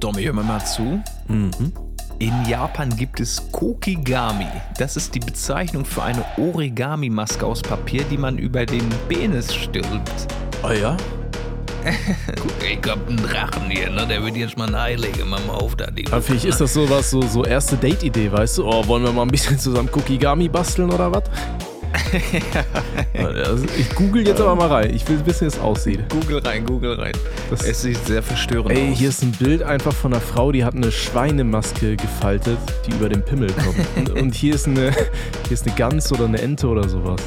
Domi, hör mir mal zu. Mhm. In Japan gibt es Kokigami. Das ist die Bezeichnung für eine Origami-Maske aus Papier, die man über den Penis stülpt. Ah ja? Guck, ich hab einen Drachen hier, ne? Der wird jetzt mal ein Ei legen. Mach mal auf da, die Aber vielleicht ist das sowas, so, so erste Date-Idee, weißt du? Oh, wollen wir mal ein bisschen zusammen Kokigami basteln oder was? Also ich google jetzt aber mal rein. Ich will wissen, wie es aussieht. Google rein, Google rein. Das- es sieht sehr verstörend Ey, aus. hier ist ein Bild einfach von einer Frau, die hat eine Schweinemaske gefaltet, die über den Pimmel kommt. Und, und hier ist eine, hier ist eine Gans oder eine Ente oder sowas.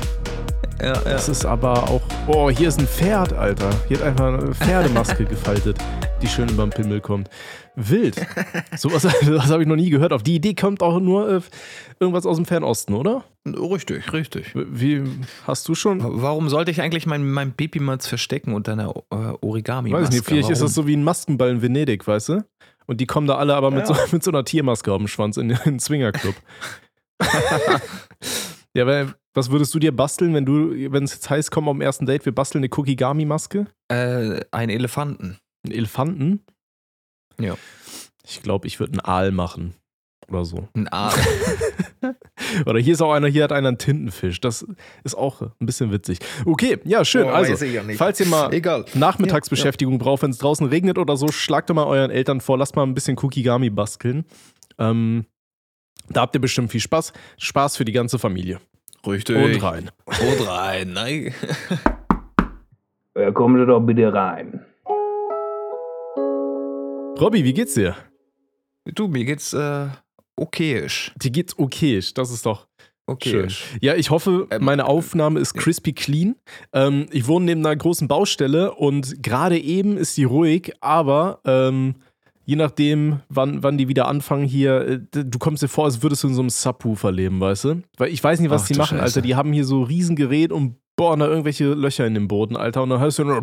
ja, ja. Das ist aber auch. Oh, hier ist ein Pferd, Alter. Hier hat einfach eine Pferdemaske gefaltet, die schön über den Pimmel kommt. Wild. Sowas das habe ich noch nie gehört. Auf die Idee kommt auch nur äh, irgendwas aus dem Fernosten, oder? Richtig, richtig. Wie hast du schon? Warum sollte ich eigentlich mein, mein Baby mal verstecken unter einer äh, origami Weiß ich nicht, vielleicht ist das so wie ein Maskenball in Venedig, weißt du? Und die kommen da alle aber mit, Ja. so, mit so einer Tiermaske auf dem Schwanz in den Swingerclub. ja, weil, was würdest du dir basteln, wenn du, wenn es jetzt heißt, komm am ersten Date, wir basteln eine Kokigami-Maske? Äh, ein Elefanten. Einen Elefanten? Ja. Ich glaube, ich würde einen Aal machen. Oder so. Ein Aal. Oder hier ist auch einer, hier hat einer einen Tintenfisch. Das ist auch ein bisschen witzig. Okay, ja, schön. Oh, also, ja falls ihr mal Egal. Nachmittagsbeschäftigung braucht, wenn es draußen regnet oder so, schlagt doch mal euren Eltern vor, lasst mal ein bisschen Kokigami basteln. Ähm, da habt ihr bestimmt viel Spaß. Spaß für die ganze Familie. Richtig. Und rein. Und rein. Nein. Ja, kommen Sie doch bitte rein. Robby, wie geht's dir? Du, mir geht's äh, okayisch. Dir geht's okay. Das ist doch Okayisch. Ja, ich hoffe, Ähm, meine Aufnahme ist crispy clean. Ähm, ich wohne neben einer großen Baustelle und gerade eben ist sie ruhig, aber ähm, je nachdem, wann, wann die wieder anfangen hier, äh, du kommst dir vor, als würdest du in so einem Subwoofer leben, weißt du? Weil ich weiß nicht, was Ach die machen, Scheiße. Alter. Die haben hier so Riesengerät und bohren da irgendwelche Löcher in den Boden, Alter. Und dann hörst du nur.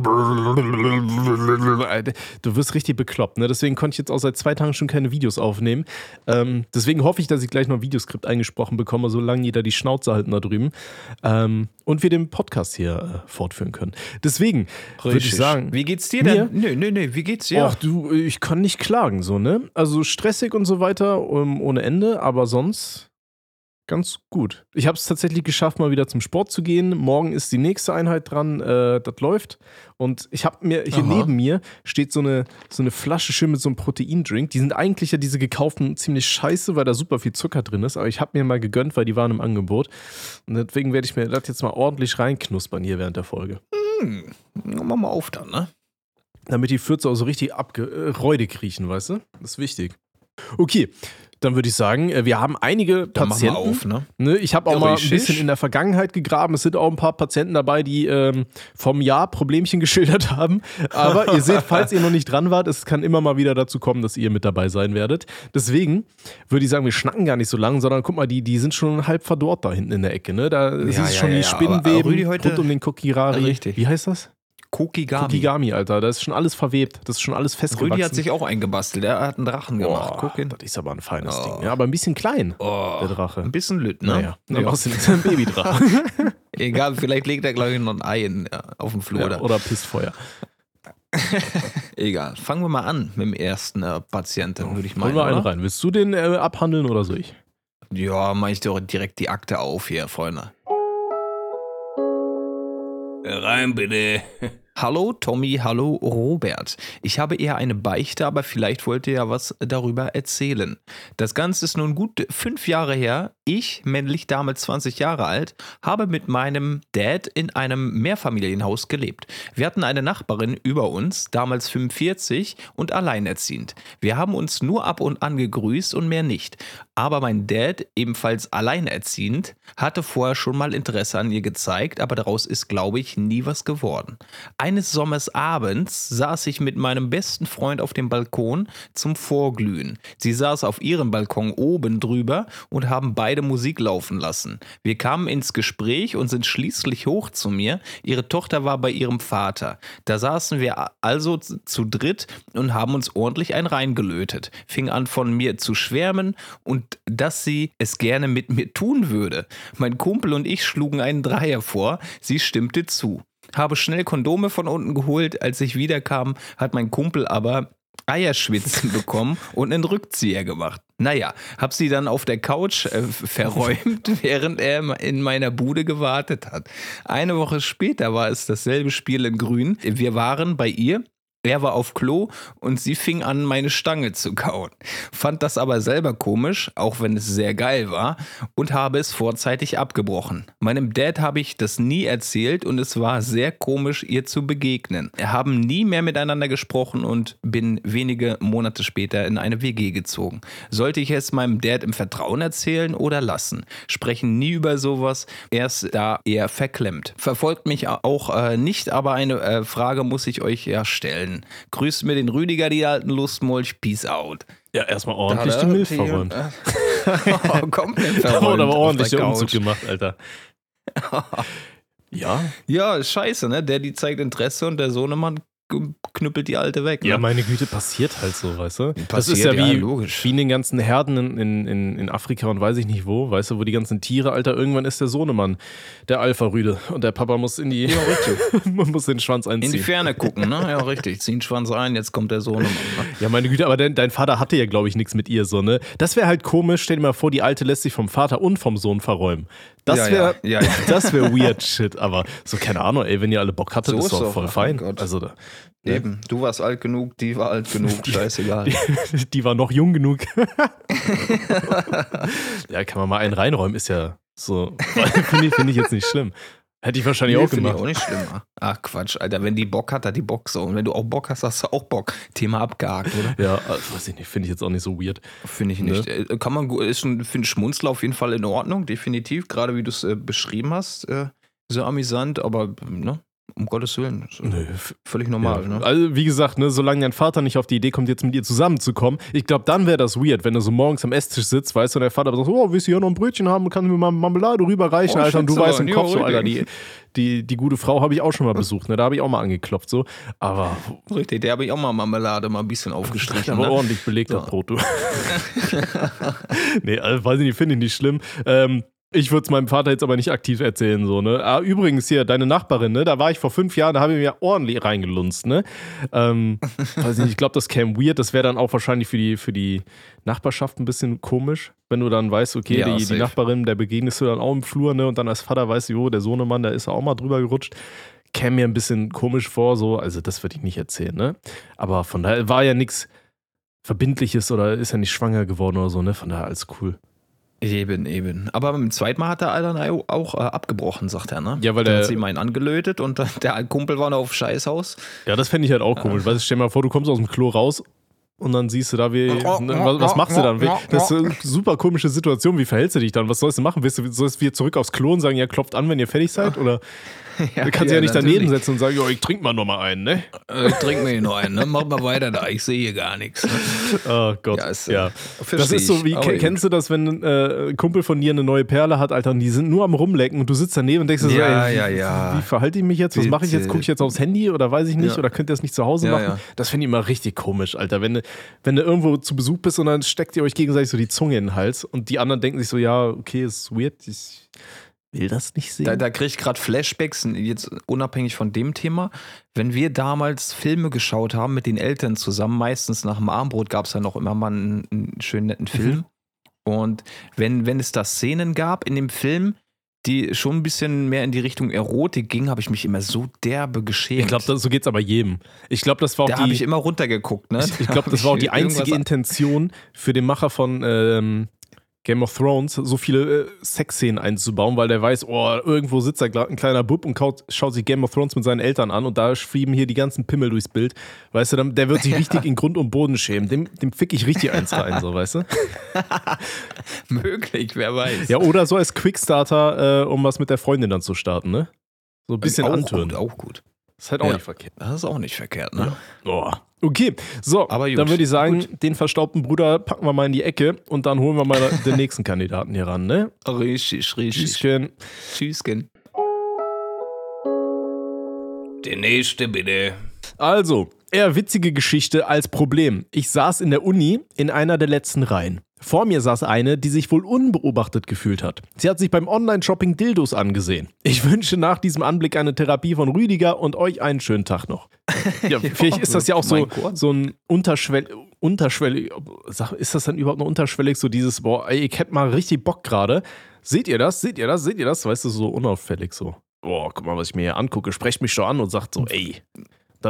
Du wirst richtig bekloppt, ne? Deswegen konnte ich jetzt auch seit zwei Tagen schon keine Videos aufnehmen. Ähm, deswegen hoffe ich, dass ich gleich noch ein Videoskript eingesprochen bekomme, solange die da die Schnauze halten da drüben. Ähm, und wir den Podcast hier äh, fortführen können. Deswegen würde ich sagen. Wie geht's dir Mir? denn? Nö, nö, nö. Wie geht's dir? Ach du, ich kann nicht klagen, so, ne? Also stressig und so weiter, um, ohne Ende, aber sonst ganz gut. Ich habe es tatsächlich geschafft, mal wieder zum Sport zu gehen. Morgen ist die nächste Einheit dran, äh, das läuft. Und ich habe mir, hier Aha. neben mir steht so eine, so eine Flasche schön mit so einem Proteindrink. Die sind eigentlich ja diese gekauften ziemlich scheiße, weil da super viel Zucker drin ist. Aber ich habe mir mal gegönnt, weil die waren im Angebot. Und deswegen werde ich mir das jetzt mal ordentlich reinknuspern hier während der Folge. Hm. Mach mal auf dann, ne? Damit die Fürze auch so richtig abge äh, räudig riechen, weißt du? Das ist wichtig. Okay, dann würde ich sagen, äh, wir haben einige Dann Patienten. auf, ne? Ne, ich habe auch mal ein bisschen in der Vergangenheit gegraben. Es sind auch ein paar Patienten dabei, die ähm, vom Jahr Problemchen geschildert haben. Aber ihr seht, falls ihr noch nicht dran wart, es kann immer mal wieder dazu kommen, dass ihr mit dabei sein werdet. Deswegen würde ich sagen, wir schnacken gar nicht so lang, sondern guck mal, die, die sind schon halb verdorrt da hinten in der Ecke. Ne? Da ist Ja, es ja, schon ja, die Spinnenweben rund um den Kokirari. Richtig. Wie heißt das? Kokigami. Kokigami, Alter. Da ist schon alles verwebt. Das ist schon alles festgewachsen. Rüdi hat sich auch eingebastelt. Er hat einen Drachen gemacht. Boah, Guck hin. Das ist aber ein feines Oh. Ding. Ja, aber ein bisschen klein, Oh, der Drache. ein bisschen lütt, ne? Naja, außerdem ist er ein Babydrache. Egal, vielleicht legt er gleich noch ein Ei in, ja, auf dem Flur. ja, da. oder Pissfeuer. Egal. Fangen wir mal an mit dem ersten äh, Patienten, würde ich Holen meinen. wir einen oder? rein. Willst du den äh, abhandeln oder soll ich? Ja, mach ich doch direkt die Akte auf hier, Freunde. Rein bitte. Hallo Tommy, hallo Robert. Ich habe eher eine Beichte, aber vielleicht wollt ihr ja was darüber erzählen. Das Ganze ist nun gut fünf Jahre her. Ich, männlich damals 20 Jahre alt, habe mit meinem Dad in einem Mehrfamilienhaus gelebt. Wir hatten eine Nachbarin über uns, damals 45 und alleinerziehend. Wir haben uns nur ab und an gegrüßt und mehr nicht. Aber mein Dad, ebenfalls alleinerziehend, hatte vorher schon mal Interesse an ihr gezeigt, aber daraus ist, glaube ich, nie was geworden. Eines Sommers abends saß ich mit meinem besten Freund auf dem Balkon zum Vorglühen. Sie saß auf ihrem Balkon oben drüber und haben beide Musik laufen lassen. Wir kamen ins Gespräch und sind schließlich hoch zu mir. Ihre Tochter war bei ihrem Vater. Da saßen wir also zu zu dritt und haben uns ordentlich ein reingelötet. Fing an von mir zu schwärmen und dass sie es gerne mit mir tun würde. Mein Kumpel und ich schlugen einen Dreier vor. Sie stimmte zu habe schnell Kondome von unten geholt. Als ich wiederkam, hat mein Kumpel aber Eierschwitzen bekommen und einen Rückzieher gemacht. Naja, hab sie dann auf der Couch äh, verräumt, während er in meiner Bude gewartet hat. Eine Woche später war es dasselbe Spiel in Grün. Wir waren bei ihr er war auf Klo und sie fing an, meine Stange zu kauen. Fand das aber selber komisch, auch wenn es sehr geil war, und habe es vorzeitig abgebrochen. Meinem Dad habe ich das nie erzählt und es war sehr komisch, ihr zu begegnen. Wir haben nie mehr miteinander gesprochen und bin wenige Monate später in eine WG gezogen. Sollte ich es meinem Dad im Vertrauen erzählen oder lassen? Sprechen nie über sowas, er ist da eher verklemmt. Verfolgt mich auch äh, nicht, aber eine äh, Frage muss ich euch ja stellen. Grüßt mir den Rüdiger, die alten Lustmolch. Peace out. Ja, erstmal ordentlich die Milch verräumt. oh, komplett Da verräumt. wurde aber ordentlich der der Umzug gemacht, Alter. ja. Ja, scheiße, ne? Der, die zeigt Interesse und der Sohnemann knüppelt die Alte weg. Ne? Ja, meine Güte, passiert halt so, weißt du? das Passiert, ist ja ja, wie, logisch. wie in den ganzen Herden in, in, in, Afrika und weiß ich nicht wo, weißt du, wo die ganzen Tiere, Alter, irgendwann ist der Sohnemann der Alpha-Rüde und der Papa muss in die, Ja, richtig. muss den Schwanz In die einziehen. Ferne gucken, ne? Ja, richtig. Ziehen Schwanz ein, jetzt kommt der Sohnemann. Ne? Ja, meine Güte, aber dein, dein Vater hatte ja, glaube ich, nichts mit ihr so, ne? Das wäre halt komisch, stell dir mal vor, die Alte lässt sich vom Vater und vom Sohn verräumen. Das Ja, wäre ja, ja, das wäre weird shit, aber so, keine Ahnung, ey, wenn ihr alle Bock hattet, So ist doch voll oh fein. Gott. Also, da, Eben, du warst alt genug, die war alt genug, scheißegal. die war noch jung genug. ja, kann man mal einen reinräumen, ist ja so. Finde ich, find ich jetzt nicht schlimm. Hätte ich wahrscheinlich auch finde ich gemacht. auch nicht schlimmer. Ach Quatsch, Alter, wenn die Bock hat, hat die Bock so. Und wenn du auch Bock hast, hast du auch Bock. Thema abgehakt, oder? Ja, äh, weiß ich nicht, finde ich jetzt auch nicht so weird. Finde ich nicht. Äh, Kann man, ist ein, finde Schmunzler auf jeden Fall in Ordnung, definitiv. Gerade wie du es äh, beschrieben hast, äh, sehr amüsant, aber ne, um Gottes Willen, Nö, völlig normal. ja. Ne? Also, wie gesagt, ne, solange dein Vater nicht auf die Idee kommt, jetzt mit ihr zusammenzukommen, ich glaube, dann wäre das weird, wenn du so morgens am Esstisch sitzt, weißt du, und der Vater sagt, oh, willst du hier noch ein Brötchen haben, kannst du mir mal Marmelade rüberreichen, Oh, Alter, und du weißt im Kopf so, Alter, die, die, die gute Frau habe ich auch schon mal besucht, ne, da habe ich auch mal angeklopft, so, aber, Richtig, der habe ich auch mal Marmelade mal ein bisschen aufgestrichen. aber Ne? ordentlich belegter Brot, du. nee, also, weiß ich nicht, finde ich nicht schlimm. Ähm, ich würde es meinem Vater jetzt aber nicht aktiv erzählen, so, ne? Ah, übrigens hier, deine Nachbarin, ne? Da war ich vor fünf Jahren, da habe ich mir ordentlich reingelunzt, ne? Ähm, weiß nicht, ich glaube, das käme weird. Das wäre dann auch wahrscheinlich für die, für die Nachbarschaft ein bisschen komisch, wenn du dann weißt, okay, Ja, die, die. Nachbarin, der begegnest du dann auch im Flur, ne? Und dann als Vater weißt du, jo, der Sohnemann, der ist auch mal drüber gerutscht. Käme mir ein bisschen komisch vor, so, also das würde ich nicht erzählen, ne? Aber von daher war ja nichts Verbindliches oder ist ja nicht schwanger geworden oder so, ne? Von daher alles cool. Eben, eben. Aber beim zweiten Mal hat der Alter auch äh, abgebrochen, sagt er, ne? Ja, weil Dann der- hat sie ihm einen angelötet und dann- der Kumpel war noch auf Scheißhaus. Ja, das fände ich halt auch komisch. Weißt du, stell dir mal vor, du kommst aus dem Klo raus und dann siehst du da, wie. ne, was, was machst du dann? Das ist eine super komische Situation. Wie verhältst du dich dann? Was sollst du machen? Willst du, sollst du wieder zurück aufs Klo und sagen, ja, klopft an, wenn ihr fertig seid? Oder du kannst ja, nicht daneben setzen und sagen, ja, ich trink mal noch mal einen, ne? Äh, trink mir hier noch einen, ne? Mach mal weiter da, ich sehe hier gar nichts. Ne? Oh Gott. Ja, Ja, ist, äh, Das versteh ist so ich, wie, aber ke- kennst du das, wenn äh, ein Kumpel von dir eine neue Perle hat, Alter, und die sind nur am Rumlecken und du sitzt daneben und denkst dir so, Ja, ey, ja, wie, ja. wie verhalte ich mich jetzt? Was mache ich jetzt? Gucke ich jetzt aufs Handy oder weiß ich nicht? Ja. Oder könnt ihr das nicht zu Hause Ja, machen? ja. Das finde ich immer richtig komisch, Alter. Wenn du, wenn du irgendwo zu Besuch bist und dann steckt ihr euch gegenseitig so die Zunge in den Hals und die anderen denken sich so, ja, okay, ist weird, ich will das nicht sehen. Da, da kriege ich gerade Flashbacks, jetzt unabhängig von dem Thema. Wenn wir damals Filme geschaut haben mit den Eltern zusammen, meistens nach dem Armbrot gab es ja noch immer mal einen, einen schönen netten Film. Und wenn, wenn es da Szenen gab in dem Film, die schon ein bisschen mehr in die Richtung Erotik ging, habe ich mich immer so derbe geschämt. ich glaube, so geht es aber jedem. Ich glaube, das war auch da habe die, ich immer runtergeguckt. Ne? Ich, ich glaube, das war auch die einzige Intention für den Macher von ähm, Game of Thrones, so viele äh, Sexszenen einzubauen, weil der weiß, oh, irgendwo sitzt da ein kleiner Bub und kaut, schaut sich Game of Thrones mit seinen Eltern an und da fliegen hier die ganzen Pimmel durchs Bild. Weißt du, der wird sich richtig in Grund und Boden schämen. Dem, dem fick ich richtig eins rein, so, weißt du? Möglich, wer weiß. Ja, oder so als Quickstarter, äh, um was mit der Freundin dann zu starten, ne? So ein bisschen auch antönen. Gut, auch gut. ist halt auch Ja. nicht verkehrt. Das ist auch nicht verkehrt, ne? Oh. Okay, so, Aber gut. dann würde ich sagen, Gut. den verstaubten Bruder packen wir mal in die Ecke und dann holen wir mal den nächsten Kandidaten hier ran, ne? Richtig, richtig. Tschüsschen. Tschüsschen. Der nächste bitte. Also, eher witzige Geschichte als Problem. Ich saß in der Uni in einer der letzten Reihen. Vor mir saß eine, die sich wohl unbeobachtet gefühlt hat. Sie hat sich beim Online-Shopping Dildos angesehen. Ich wünsche nach diesem Anblick eine Therapie von Rüdiger und euch einen schönen Tag noch. Ja, vielleicht ist das ja auch so, so ein unterschwell, unterschwellig. Ist das dann überhaupt noch unterschwellig? So dieses, boah, ey, ich hätte mal richtig Bock gerade. Seht ihr das? Seht ihr das? Seht ihr das? Weißt du, so unauffällig so. Boah, guck mal, was ich mir hier angucke. Sprecht mich schon an und sagt so, ey,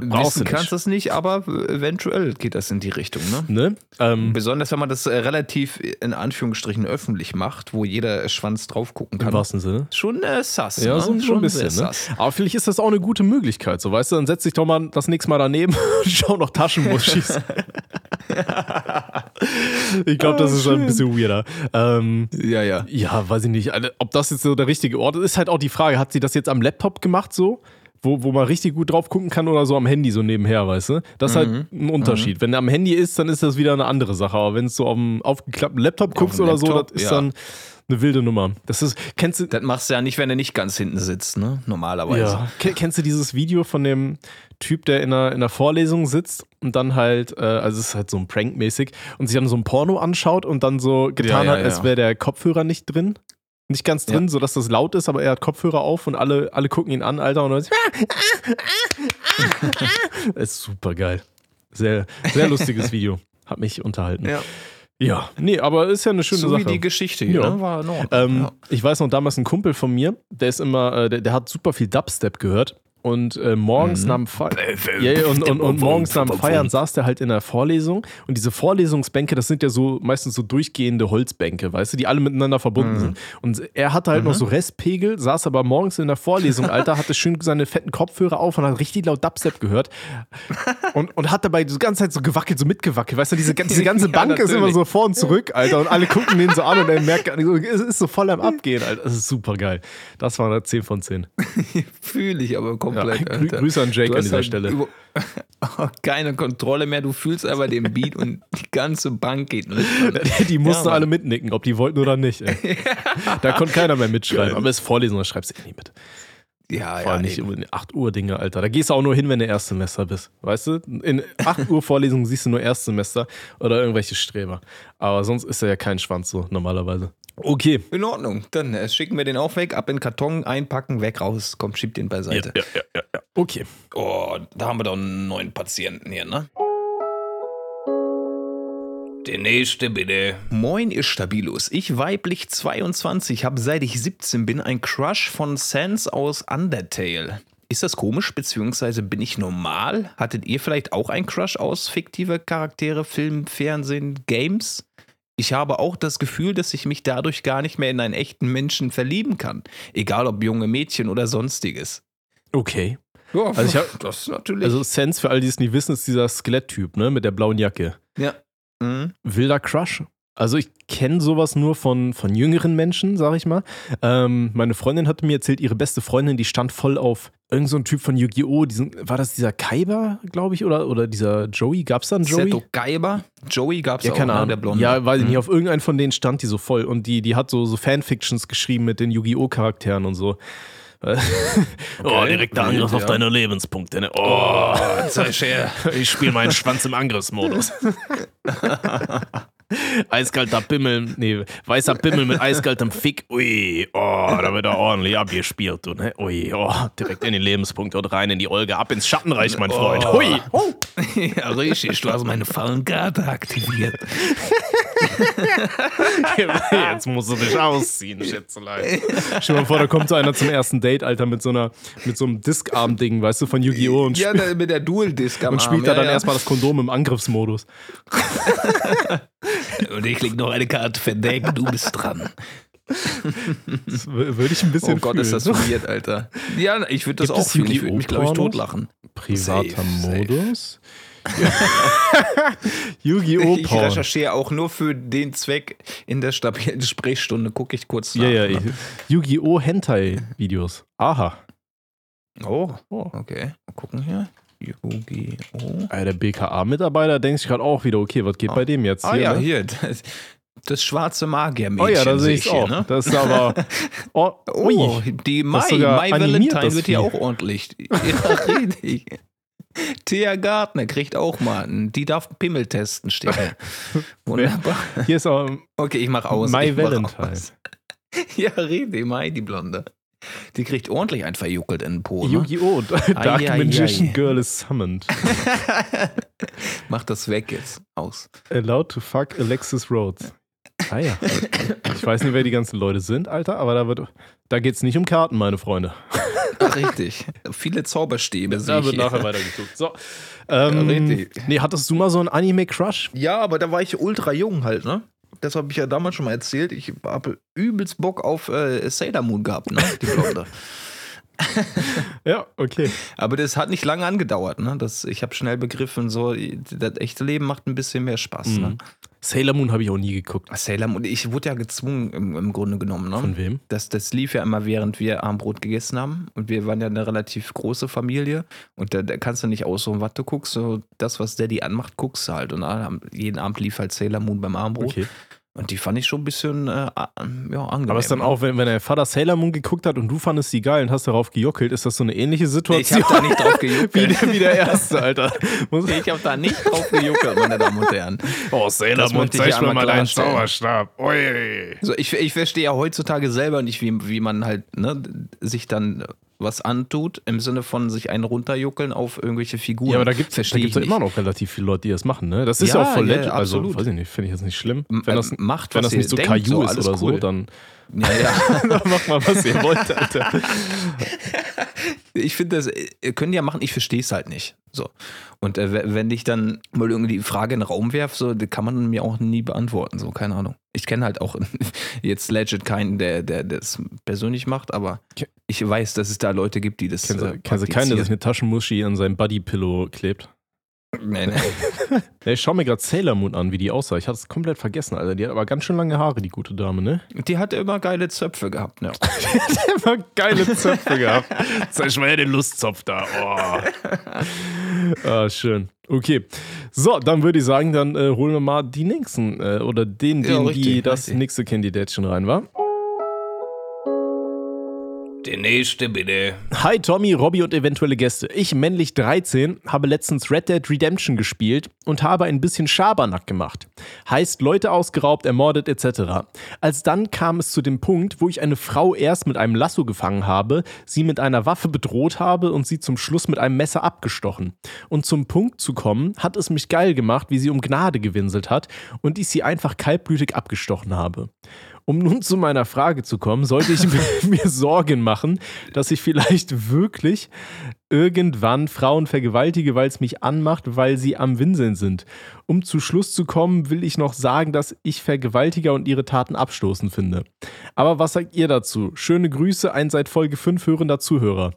das brauchst du Wissen kannst nicht. du es nicht, aber eventuell geht das in die Richtung, ne? Ne? Ähm, Besonders wenn man das äh, relativ in Anführungsstrichen öffentlich macht, wo jeder Schwanz drauf gucken Im kann. wahrsten Sinne. Schon äh, sass. Ja, ne? so, Schon ein bisschen. Ne? sass. Aber vielleicht ist das auch eine gute Möglichkeit. So, weißt du, dann setz dich doch mal das nächste Mal daneben und schau noch Taschenmuschis. ich glaube, das Ah, ist ein schön. bisschen weirder. Ähm, Ja, ja. ja, weiß ich nicht. Also, Ob das jetzt so der richtige Ort ist, ist halt auch die Frage. Hat sie das jetzt am Laptop gemacht so? Wo, wo man richtig gut drauf gucken kann oder so am Handy so nebenher, weißt du? Das ist halt Mhm. ein Unterschied. Wenn er am Handy ist, dann ist das wieder eine andere Sache. Aber wenn es so auf dem aufgeklappten Laptop guckst dem oder so, Laptop, das ist ja. dann eine wilde Nummer. Das ist, kennst du, Das machst du ja nicht, wenn du nicht ganz hinten sitzt, ne? Normalerweise. ja. Ken- Kennst du dieses Video von dem Typ, der in einer, in einer Vorlesung sitzt und dann halt, äh, also es ist halt so ein Prank-mäßig, und sich dann so ein Porno anschaut und dann so getan Ja, ja, hat, als wäre der Kopfhörer nicht drin. Nicht ganz drin, sodass das laut ist, aber er hat Kopfhörer auf und alle, alle gucken ihn an, Alter, und dann ist super geil. Sehr, sehr lustiges Video. Hat mich unterhalten. Ja. Ja, nee, aber ist ja eine schöne So Sache. wie die Geschichte hier, Ja. ne? War in. Ähm, ja. Ich weiß noch, damals ein Kumpel von mir, der ist immer, äh, der, der hat super viel Dubstep gehört. Und äh, morgens Mhm. nach dem Fe ja, ja, und, und, und morgens nach dem Feiern saß der halt in der Vorlesung. Und diese Vorlesungsbänke, das sind ja so meistens so durchgehende Holzbänke, weißt du, die alle miteinander verbunden Mhm. sind. Und er hatte halt noch so Restpegel, saß aber morgens in der Vorlesung, Alter, hatte schön seine fetten Kopfhörer auf und hat richtig laut Dubstep gehört. Und, und hat dabei die ganze Zeit so gewackelt, so mitgewackelt. Weißt du, diese, diese ganze Ja, Bank ist immer natürlich. so vor und zurück, Alter. Und alle gucken den so an und er merkt, gar nicht so, es ist so voll am Abgehen, Alter. Das ist super geil. Das war eine 10 von 10. Fühle ich aber Ja, komplett. Alter. Grüße an Jake an dieser halt Stelle. über- Keine Kontrolle mehr, du fühlst einfach den Beat und die ganze Bank geht mit. Die mussten Ja, alle mitnicken, ob die wollten oder nicht. Da konnte keiner mehr mitschreiben. Aber es ist Vorlesen, da schreibst du eh nicht mit. Ja, Vor ja, allem nicht eben. über die 8 Uhr Dinge, Alter. Da gehst du auch nur hin, wenn du Erstsemester bist. Weißt du? In 8 Uhr Vorlesungen siehst du nur Erstsemester oder irgendwelche Streber. Aber sonst ist er ja kein Schwanz so normalerweise. Okay. In Ordnung. Dann äh, schicken wir den auch weg, ab in den Karton, einpacken, weg, raus. Komm, schieb den beiseite. ja, ja, ja. Okay. Oh, da haben wir doch einen neuen Patienten hier, ne? Der nächste bitte. Moin, ihr Stabilos. Ich weiblich 22 habe seit ich 17 bin ein Crush von Sans aus Undertale. Ist das komisch, beziehungsweise bin ich normal? Hattet ihr vielleicht auch einen Crush aus fiktive Charaktere, Film, Fernsehen, Games? Ich habe auch das Gefühl, dass ich mich dadurch gar nicht mehr in einen echten Menschen verlieben kann. Egal ob junge Mädchen oder sonstiges. Okay. Ja, Also ich hab- das natürlich. Also Sense, für all die es nicht wissen, ist dieser Skeletttyp, ne? Mit der blauen Jacke. ja. Mhm. Wilder Crush. Also ich kenne sowas nur von, von jüngeren Menschen, sag ich mal. Ähm, meine Freundin hatte mir erzählt, ihre beste Freundin, die stand voll auf irgendein so ein Typ von Yu-Gi-Oh! War das dieser Kaiba, glaube ich, oder, oder dieser Joey? Gab's da einen Joey? Seto Geiber. Joey gab es Ja, auch, keine ne, Ahnung. der Blonde. Ja, weiß ich Mhm. nicht. Auf irgendeinen von denen stand die so voll. Und die, die hat so, so Fanfictions geschrieben mit den Yu-Gi-Oh! Charakteren und so. oh, direkter wild, Angriff auf ja. deine Lebenspunkte. Ne? Oh, Zeig her. ich spiele meinen Schwanz im Angriffsmodus. Eiskalter Bimmel, nee, weißer Bimmel mit eiskaltem Fick. Ui, oh, da wird er ordentlich abgespielt, du, ne? Ui, oh, direkt in den Lebenspunkt und rein in die Olga, ab ins Schattenreich, mein Freund. Hui, oh. ja, richtig. Du hast meine Fallenkarte aktiviert. Jetzt musst du dich ausziehen, Schätzelein. Stell dir mal vor, da kommt so einer zum ersten Date, Alter, mit so einer, mit so einem Diskarm-Ding, weißt du, von Yu-Gi-Oh! und, Ja, spielt- da, mit der Dual-Disc am und spielt Arm. da ja, dann ja. erstmal das Kondom im Angriffsmodus. Und ich leg noch eine Karte verdeckt, du bist dran. Das würde ich ein bisschen Oh Gott, fühlen. ist das weird, Alter. Ja, ich würde das Gibt auch fühlen. Ich würde mich, glaube ich, totlachen. Privater Safe, Modus. Yu-Gi-Oh! Ich recherchiere auch nur für den Zweck in der stabilen Gesprächsprechstunde, gucke ich kurz nach. Ja, ja, ne? Yu-Gi-Oh! Hentai-Videos. Aha. Oh, Oh. okay. Mal gucken hier. Yu-Gi-Oh! Ah, Der BKA-Mitarbeiter denkt sich gerade auch wieder, okay, was geht bei dem jetzt? Ah ja, ne? hier. Das, das schwarze Magiermädchen. Oh ja, da sehe ich auch. Hier, ne? Das ist aber. Oh, Oh, die Das Mai, Mai Valentine das wird hier auch ordentlich. Ja, richtig. Thea Gardner kriegt auch mal einen. Die darf Pimmel testen, steht hier. Wunderbar. Hier ist auch Okay, ich mach aus. My Valentine. aus. Ja, rede, Mai, die Blonde. Die kriegt ordentlich ein verjuckelt in den Po. Ne? Yu-Gi-Oh! Dark Ai, ai, Magician ai. Girl is summoned. Mach das weg jetzt. Aus. Allowed to fuck Alexis Rhodes. Ah ja. Ich weiß nicht, wer die ganzen Leute sind, Alter, aber da wird, da geht's nicht um Karten, meine Freunde. Ach, richtig. Viele Zauberstäbe Da ich wird nachher weitergeguckt. So. Ähm, richtig. nee, hattest du mal so einen Anime-Crush? Ja, aber da war ich ultra jung halt, ne? Das habe ich ja damals schon mal erzählt. Ich habe übelst Bock auf äh, Sailor Moon gehabt, ne? Die Blonde. Ja, okay. Aber das hat nicht lange angedauert, ne? Das, ich habe schnell begriffen, so, das echte Leben macht ein bisschen mehr Spaß, Mhm. ne? Sailor Moon habe ich auch nie geguckt. Sailor Moon, ich wurde ja gezwungen im, im Grunde genommen, ne? Von wem? Das, das lief ja immer, während wir Armbrot gegessen haben. Und wir waren ja eine relativ große Familie. Und da, da kannst du nicht aussuchen, was du guckst. So das, was Daddy anmacht, guckst du halt. Und jeden Abend lief halt Sailor Moon beim Armbrot. Okay. Und die fand ich schon ein bisschen äh, ja, angenehm. Aber ist dann auch, wenn, wenn dein Vater Sailor Moon geguckt hat und du fandest sie geil und hast darauf gejockelt, ist das so eine ähnliche Situation? Ich habe da nicht drauf wie, gejuckelt. der, wie der Erste, Alter. Muss, Ich habe da nicht drauf gejuckelt, meine Damen und Herren. oh, Sailor möchte ich hier einmal klarstellen. Zauberstab. Ui. Also ich, ich verstehe ja heutzutage selber nicht, wie, wie man halt ne, sich dann was antut, im Sinne von sich einen runterjuckeln auf irgendwelche Figuren. Ja, aber da gibt es ja immer noch relativ viele Leute, die das machen, ne? Das ist Ja, ja auch voll ja, legit. also, absolut. weiß ich nicht, finde ich jetzt nicht schlimm. Wenn das, äh, macht, wenn das nicht so Caillou so, ist oder so, cool. dann, Ja, ja. dann macht mal, was ihr wollt, Alter. Ich finde, das äh, können die ja machen, ich verstehe es halt nicht. So. Und äh, wenn ich dann mal irgendwie die Frage in den Raum werfe, so, kann man mir auch nie beantworten. So, keine Ahnung. Ich kenne halt auch jetzt legit keinen, der, der das persönlich macht, aber ich weiß, dass es da Leute gibt, die das. Kennst du, äh, kennst du keinen, der sich eine Taschenmuschi an seinem Buddy-Pillow klebt? Nee, nee. Ja, ich schau mir gerade Sailor Moon an, wie die aussah. Ich hatte es komplett vergessen, Alter. Die hat aber ganz schön lange Haare, die gute Dame, ne? Die hat immer geile Zöpfe gehabt, ja. Die hat immer geile Zöpfe gehabt. Zeig mal her den Lustzopf da. Oh. ah, schön. Okay. So, dann würde ich sagen, dann äh, holen wir mal die nächsten äh, oder den, Ja, den richtig, die das richtig. nächste Kandidatchen rein war. Der nächste bitte. Hi Tommy, Robby und eventuelle Gäste. Ich, männlich 13, habe letztens Red Dead Redemption gespielt und habe ein bisschen Schabernack gemacht. Heißt Leute ausgeraubt, ermordet etc. Als dann kam es zu dem Punkt, wo ich eine Frau erst mit einem Lasso gefangen habe, sie mit einer Waffe bedroht habe und sie zum Schluss mit einem Messer abgestochen. Und zum Punkt zu kommen, hat es mich geil gemacht, wie sie um Gnade gewinselt hat und ich sie einfach kaltblütig abgestochen habe. Um nun zu meiner Frage zu kommen, sollte ich mir, Sorgen machen, dass ich vielleicht wirklich irgendwann Frauen vergewaltige, weil es mich anmacht, weil sie am Winseln sind. Um zu Schluss zu kommen, will ich noch sagen, dass ich Vergewaltiger und ihre Taten abstoßend finde. Aber was sagt ihr dazu? Schöne Grüße, ein seit Folge 5 hörender Zuhörer.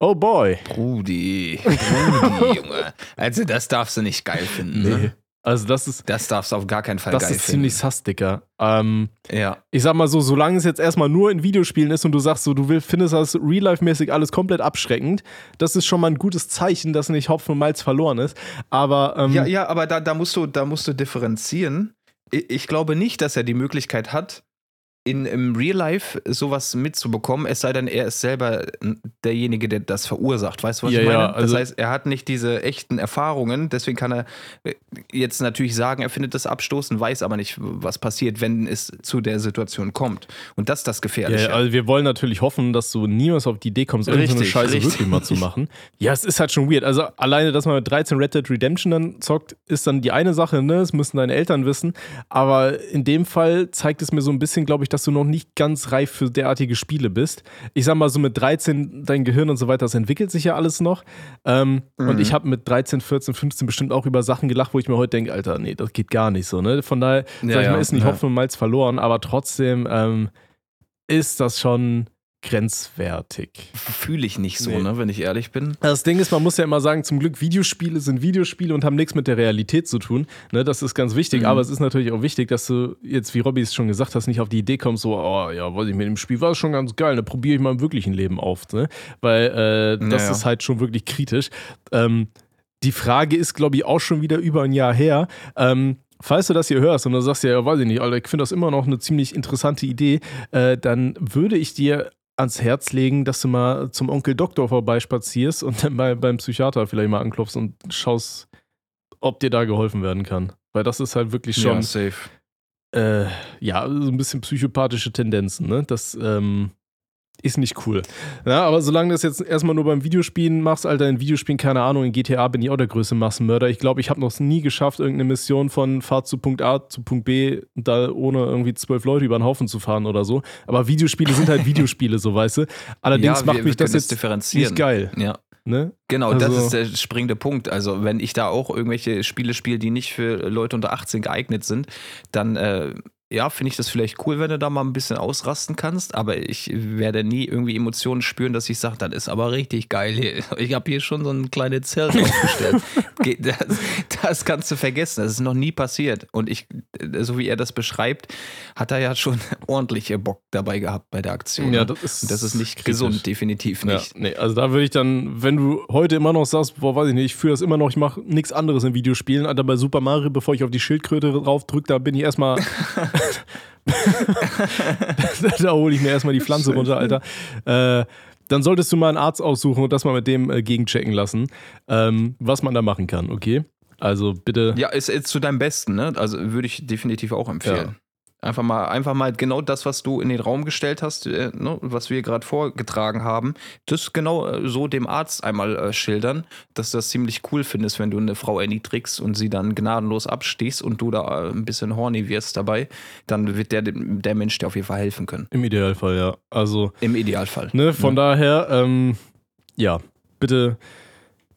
Oh boy. Rudi. Rudi, Junge. Also, das darfst du nicht geil finden. Ne? Also das ist, Das darfst du auf gar keinen Fall das ist ziemlich sass, Dicker. Ähm, ja. ich sag mal so, solange es jetzt erstmal nur in Videospielen ist und du sagst so, du will, findest das real-life-mäßig alles komplett abschreckend, das ist schon mal ein gutes Zeichen, dass nicht Hopfen und Malz verloren ist. Aber ähm, Ja, ja, aber da, da, musst du, da musst du differenzieren. Ich, ich glaube nicht, dass er die Möglichkeit hat, in, im Real Life sowas mitzubekommen, es sei denn, er ist selber derjenige, der das verursacht. Weißt du, was Ja, ich meine? ja, also- das heißt, er hat nicht diese echten Erfahrungen, deswegen kann er äh, jetzt natürlich sagen, er findet das abstoßend, weiß aber nicht, was passiert, wenn es zu der Situation kommt. Und das ist das Gefährliche. ja, also wir wollen natürlich hoffen, dass du niemals auf die Idee kommst, irgendeine Richtig, Scheiße richtig. wirklich mal zu machen. Ja, es ist halt schon weird. Also alleine, dass man mit 13 Red Dead Redemption dann zockt, ist dann die eine Sache, ne? Das müssen deine Eltern wissen. Aber in dem Fall zeigt es mir so ein bisschen, glaube ich, dass du noch nicht ganz reif für derartige Spiele bist. Ich sag mal so mit 13, dein Gehirn und so weiter, das entwickelt sich ja alles noch. Ähm, Und Mhm. ich habe mit 13, 14, 15 bestimmt auch über Sachen gelacht, wo ich mir heute denke, Alter, nee, das geht gar nicht so, ne? Von daher, Ja, sag ich ja, mal, ist nicht ja. Hopfen und Malz verloren, aber trotzdem ähm, ist das schon grenzwertig. Fühle ich nicht so, Nee. ne, wenn ich ehrlich bin. Das Ding ist, man muss ja immer sagen, zum Glück Videospiele sind Videospiele und haben nichts mit der Realität zu tun. Ne, das ist ganz wichtig, Mhm. aber es ist natürlich auch wichtig, dass du jetzt, wie Robby es schon gesagt hast, nicht auf die Idee kommst, so, oh ja, weiß ich, mit dem Spiel war es schon ganz geil, da probiere ich mal im wirklichen Leben auf. Ne? Weil äh, das Naja. ist halt schon wirklich kritisch. Ähm, die Frage ist, glaube ich, auch schon wieder über ein Jahr her. Ähm, Falls du das hier hörst und du sagst ja, ja weiß ich nicht, Alter, ich finde das immer noch eine ziemlich interessante Idee, äh, dann würde ich dir ans Herz legen, dass du mal zum Onkel Doktor vorbeispazierst und dann bei, beim Psychiater vielleicht mal anklopfst und schaust, ob dir da geholfen werden kann. Weil das ist halt wirklich schon, ja, safe. äh, ja, so ein bisschen psychopathische Tendenzen, ne? Das, ähm, ist nicht cool. Ja, aber solange du das jetzt erstmal nur beim Videospielen machst, Alter, in Videospielen, keine Ahnung, in GTA bin ich auch der größte Massenmörder. Ich glaube, ich habe noch nie geschafft, irgendeine Mission von Fahrt zu Punkt A zu Punkt B, da ohne irgendwie zwölf Leute über den Haufen zu fahren oder so. Aber Videospiele sind halt Videospiele, so weißt du. Allerdings Ja, macht wir- mich wir das jetzt differenzieren. nicht geil. Ja. Ne? Genau, Also- das ist der springende Punkt. Also, wenn ich da auch irgendwelche Spiele spiele, die nicht für Leute unter 18 geeignet sind, dann äh, ja, finde ich das vielleicht cool, wenn du da mal ein bisschen ausrasten kannst, aber ich werde nie irgendwie Emotionen spüren, dass ich sage, das ist aber richtig geil hier. Ich habe hier schon so ein kleines Zelt aufgestellt. Das, das kannst du vergessen, das ist noch nie passiert. Und ich, so wie er das beschreibt, hat er ja schon ordentliche Bock dabei gehabt bei der Aktion. Ja, ne? das ist das ist nicht kritisch. gesund, definitiv Ja, nicht. nee, also da würde ich dann, wenn du heute immer noch sagst, boah, weiß ich nicht, ich führe das immer noch, ich mache nichts anderes in Videospielen, Alter, bei Super Mario, bevor ich auf die Schildkröte drauf drücke, da bin ich erstmal. da hole ich mir erstmal die Pflanze runter, Alter. Äh, dann solltest du mal einen Arzt aussuchen und das mal mit dem äh, gegenchecken lassen, ähm, was man da machen kann, okay? Also bitte. Ja, ist, ist zu deinem Besten, ne? Also würde ich definitiv auch empfehlen. Einfach mal, einfach mal genau das, was du in den Raum gestellt hast, äh, ne, was wir gerade vorgetragen haben, das genau äh, so dem Arzt einmal äh, schildern, dass du das ziemlich cool findest, wenn du eine Frau erniedrigst und sie dann gnadenlos abstichst und du da äh, ein bisschen horny wirst dabei, dann wird der, der Mensch dir auf jeden Fall helfen können. Im Idealfall, ja. Also, Im Idealfall. ne, von daher, ähm, ja, bitte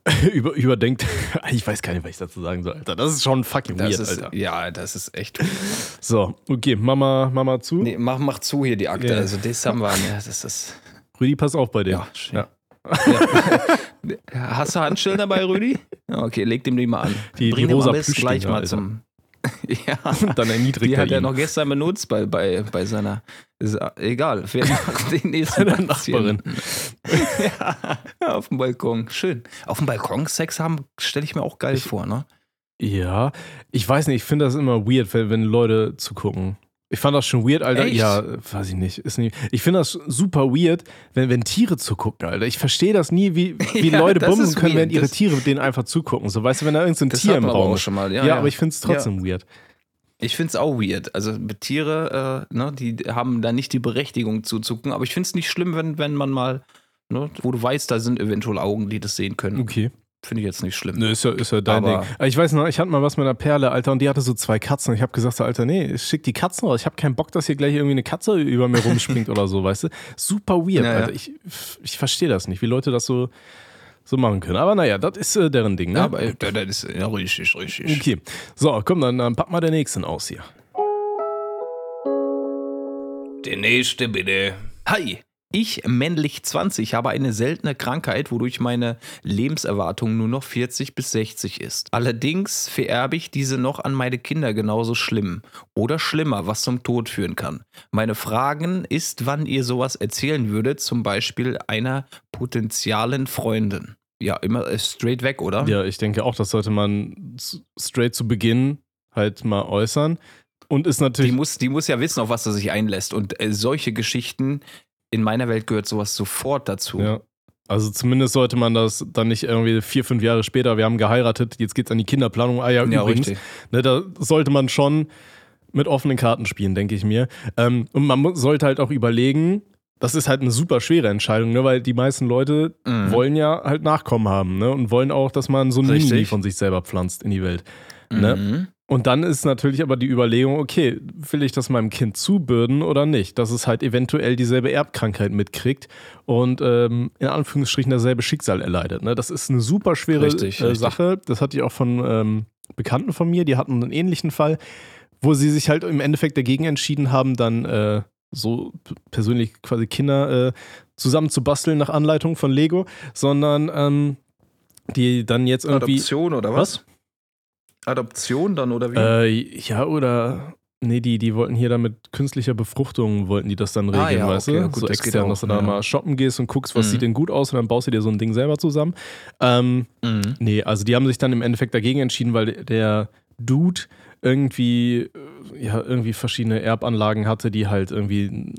über, überdenkt. Ich weiß gar nicht, was ich dazu sagen soll, Alter. Das ist schon fucking Das weird, ist, Alter. ja, das ist echt. So, okay, Mama, Mama zu. Nee, mach, mach zu hier die Akte. Ja. Also, das haben wir. Ja, das ist. Rüdi, pass auf bei dir. Ja. Ja. Ja. Hast du Handschellen dabei, Rüdi? Okay, leg dem die mal an. Die- Bring die rosa besten gleich mal Alter. zum. ja, Dann erniedrigt die er hat er ihn. noch gestern benutzt bei, bei, bei seiner. Ist, egal, wir machen den nächsten Seiner Nachbarin. ja, auf dem Balkon. Schön. Auf dem Balkon Sex haben, stelle ich mir auch geil vor, ne? Ja, ich weiß nicht, ich finde das immer weird, wenn, wenn Leute zugucken. Ich fand das schon weird, Alter. Echt? Ja, weiß ich nicht. Ist nicht. Ich finde das super weird, wenn, wenn Tiere zugucken, Alter. Ich verstehe das nie, wie, wie Ja, Leute ist können, weird. wenn ihre Tiere denen einfach zugucken. So, weißt du, wenn da irgendein Das Tier im Raum ist. schon mal. Ja, Ja, ja. aber ich finde es trotzdem weird. Ich finde es auch weird. Also Tiere, äh, ne, die haben da nicht die Berechtigung zuzugucken. Aber ich finde es nicht schlimm, wenn, wenn man mal, ne, wo du weißt, da sind eventuell Augen, die das sehen können. Okay. Finde ich jetzt nicht schlimm. Ne, ist ja, ist ja dein Aber- Ding. Aber Ich weiß noch, ich hatte mal was mit einer Perle, Alter, und die hatte so zwei Katzen. Ich habe gesagt, so, Alter, nee, schick die Katzen raus. Ich habe keinen Bock, dass hier gleich irgendwie eine Katze über mir rumspringt oder so, weißt du? Super weird, Ja, ja. Alter. Ich, ich verstehe das nicht, wie Leute das so, so machen können. Aber naja, das ist äh, deren Ding, ne? Ja, aber das ist ja richtig, richtig. okay. So, komm, dann, dann pack mal den nächsten aus hier. Der nächste bitte. Hi. Ich, männlich 20, habe eine seltene Krankheit, wodurch meine Lebenserwartung nur noch 40 bis 60 ist. Allerdings vererbe ich diese noch an meine Kinder genauso schlimm oder schlimmer, was zum Tod führen kann. Meine Fragen ist, wann ihr sowas erzählen würdet, zum Beispiel einer potenzialen Freundin. Ja, immer äh, straight weg, oder? Ja, ich denke auch, das sollte man straight zu Beginn halt mal äußern. Und ist Die natürlich. muss, die muss ja wissen, auf was er sich einlässt. Und äh, solche Geschichten, in meiner Welt gehört sowas sofort dazu. Ja. Also zumindest sollte man das dann nicht irgendwie vier, fünf Jahre später, wir haben geheiratet, jetzt geht's an die Kinderplanung. Ah ja, Ja, übrigens. richtig. Ne, da sollte man schon mit offenen Karten spielen, denke ich mir. Ähm, und man sollte halt auch überlegen, das ist halt eine super schwere Entscheidung, ne, weil die meisten Leute Mhm. wollen ja halt Nachkommen haben ne, und wollen auch, dass man so ein. Mini von sich selber pflanzt in die Welt. Ne? Und dann ist natürlich aber die Überlegung, okay, will ich das meinem Kind zubürden oder nicht? Dass es halt eventuell dieselbe Erbkrankheit mitkriegt und ähm, in Anführungsstrichen dasselbe Schicksal erleidet. Ne? Das ist eine super schwere Richtig, äh, richtig. Sache. Das hatte ich auch von ähm, Bekannten von mir, die hatten einen ähnlichen Fall, wo sie sich halt im Endeffekt dagegen entschieden haben, dann äh, so persönlich quasi Kinder äh, zusammen zu basteln nach Anleitung von Lego, sondern ähm, die dann jetzt irgendwie. Adoption oder was? Adoption dann oder wie? Äh, ja, oder. Nee, die, die wollten hier dann mit künstlicher Befruchtung, wollten die das dann regeln, Ah, ja, weißt okay, du? gut, so das extern, auch, dass du da ja. mal shoppen gehst und guckst, was Mhm. sieht denn gut aus und dann baust du dir so ein Ding selber zusammen. Ähm, mhm. nee, also die haben sich dann im Endeffekt dagegen entschieden, weil der Dude irgendwie, äh, ja, irgendwie verschiedene Erbanlagen hatte, die halt irgendwie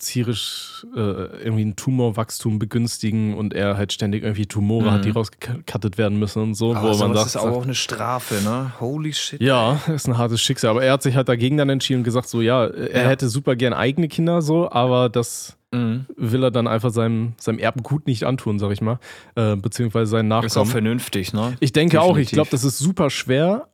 tierisch äh, irgendwie ein Tumorwachstum begünstigen und er halt ständig irgendwie Tumore hat, die rausgekattet werden müssen und so, Aber wo man sowas sagt, ist auch eine Strafe, ne? Holy shit. ja, ist ein hartes Schicksal. Aber er hat sich halt dagegen dann entschieden und gesagt, so ja, er Ja. hätte super gern eigene Kinder so, aber das Mhm. will er dann einfach seinem, seinem Erbengut nicht antun, sag ich mal. Äh, beziehungsweise seinen Ist auch Nachkommen. vernünftig, ne? Ich denke auch, ich Definitiv. glaube, das ist super schwer,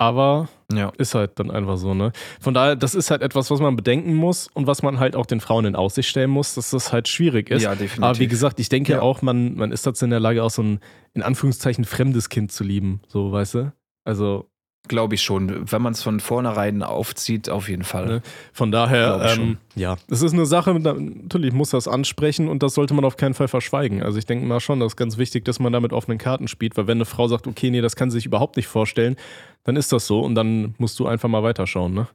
aber Ja. ist halt dann einfach so, ne? Von daher, das ist halt etwas, was man bedenken muss und was man halt auch den Frauen in Aussicht stellen muss, dass das halt schwierig ist. Ja, definitiv. Aber wie gesagt, ich denke Ja. auch, man, man ist dazu in der Lage, auch so ein, in Anführungszeichen, fremdes Kind zu lieben, so, weißt du? Also, Glaube ich schon. Wenn man es von vornherein aufzieht, auf jeden Fall. Ne? Von daher, ähm, ja, es ist eine Sache, natürlich muss das ansprechen und das sollte man auf keinen Fall verschweigen. Also ich denke mal schon, das ist ganz wichtig, dass man da mit offenen Karten spielt, weil wenn eine Frau sagt, okay, nee, das kann sie sich überhaupt nicht vorstellen, dann ist das so und dann musst du einfach mal weiterschauen, ne?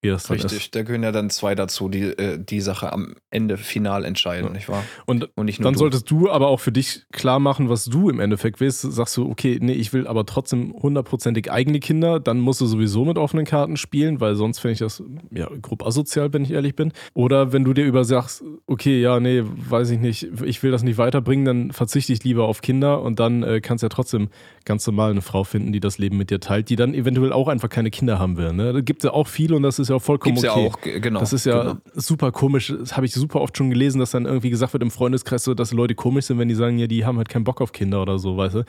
Wie das dann Richtig, ist. da gehören ja dann zwei dazu, die äh, die Sache am Ende final entscheiden, Ja. nicht wahr? Und Und nicht dann du. solltest du aber auch für dich klar machen, was du im Endeffekt willst. Sagst du, okay, nee, ich will aber trotzdem hundertprozentig eigene Kinder, dann musst du sowieso mit offenen Karten spielen, weil sonst finde ich das ja grob asozial, wenn ich ehrlich bin. Oder wenn du dir über sagst, okay, ja, nee, weiß ich nicht, ich will das nicht weiterbringen, dann verzichte ich lieber auf Kinder und dann äh, kannst du ja trotzdem ganz normal eine Frau finden, die das Leben mit dir teilt, die dann eventuell auch einfach keine Kinder haben will. Ne? Da gibt es ja auch viele und das ist ja auch vollkommen Gibt's okay. ja auch, genau. Das ist ja Genau. super komisch. Das habe ich super oft schon gelesen, dass dann irgendwie gesagt wird im Freundeskreis, so, dass Leute komisch sind, wenn die sagen, ja, die haben halt keinen Bock auf Kinder oder so, weißt du.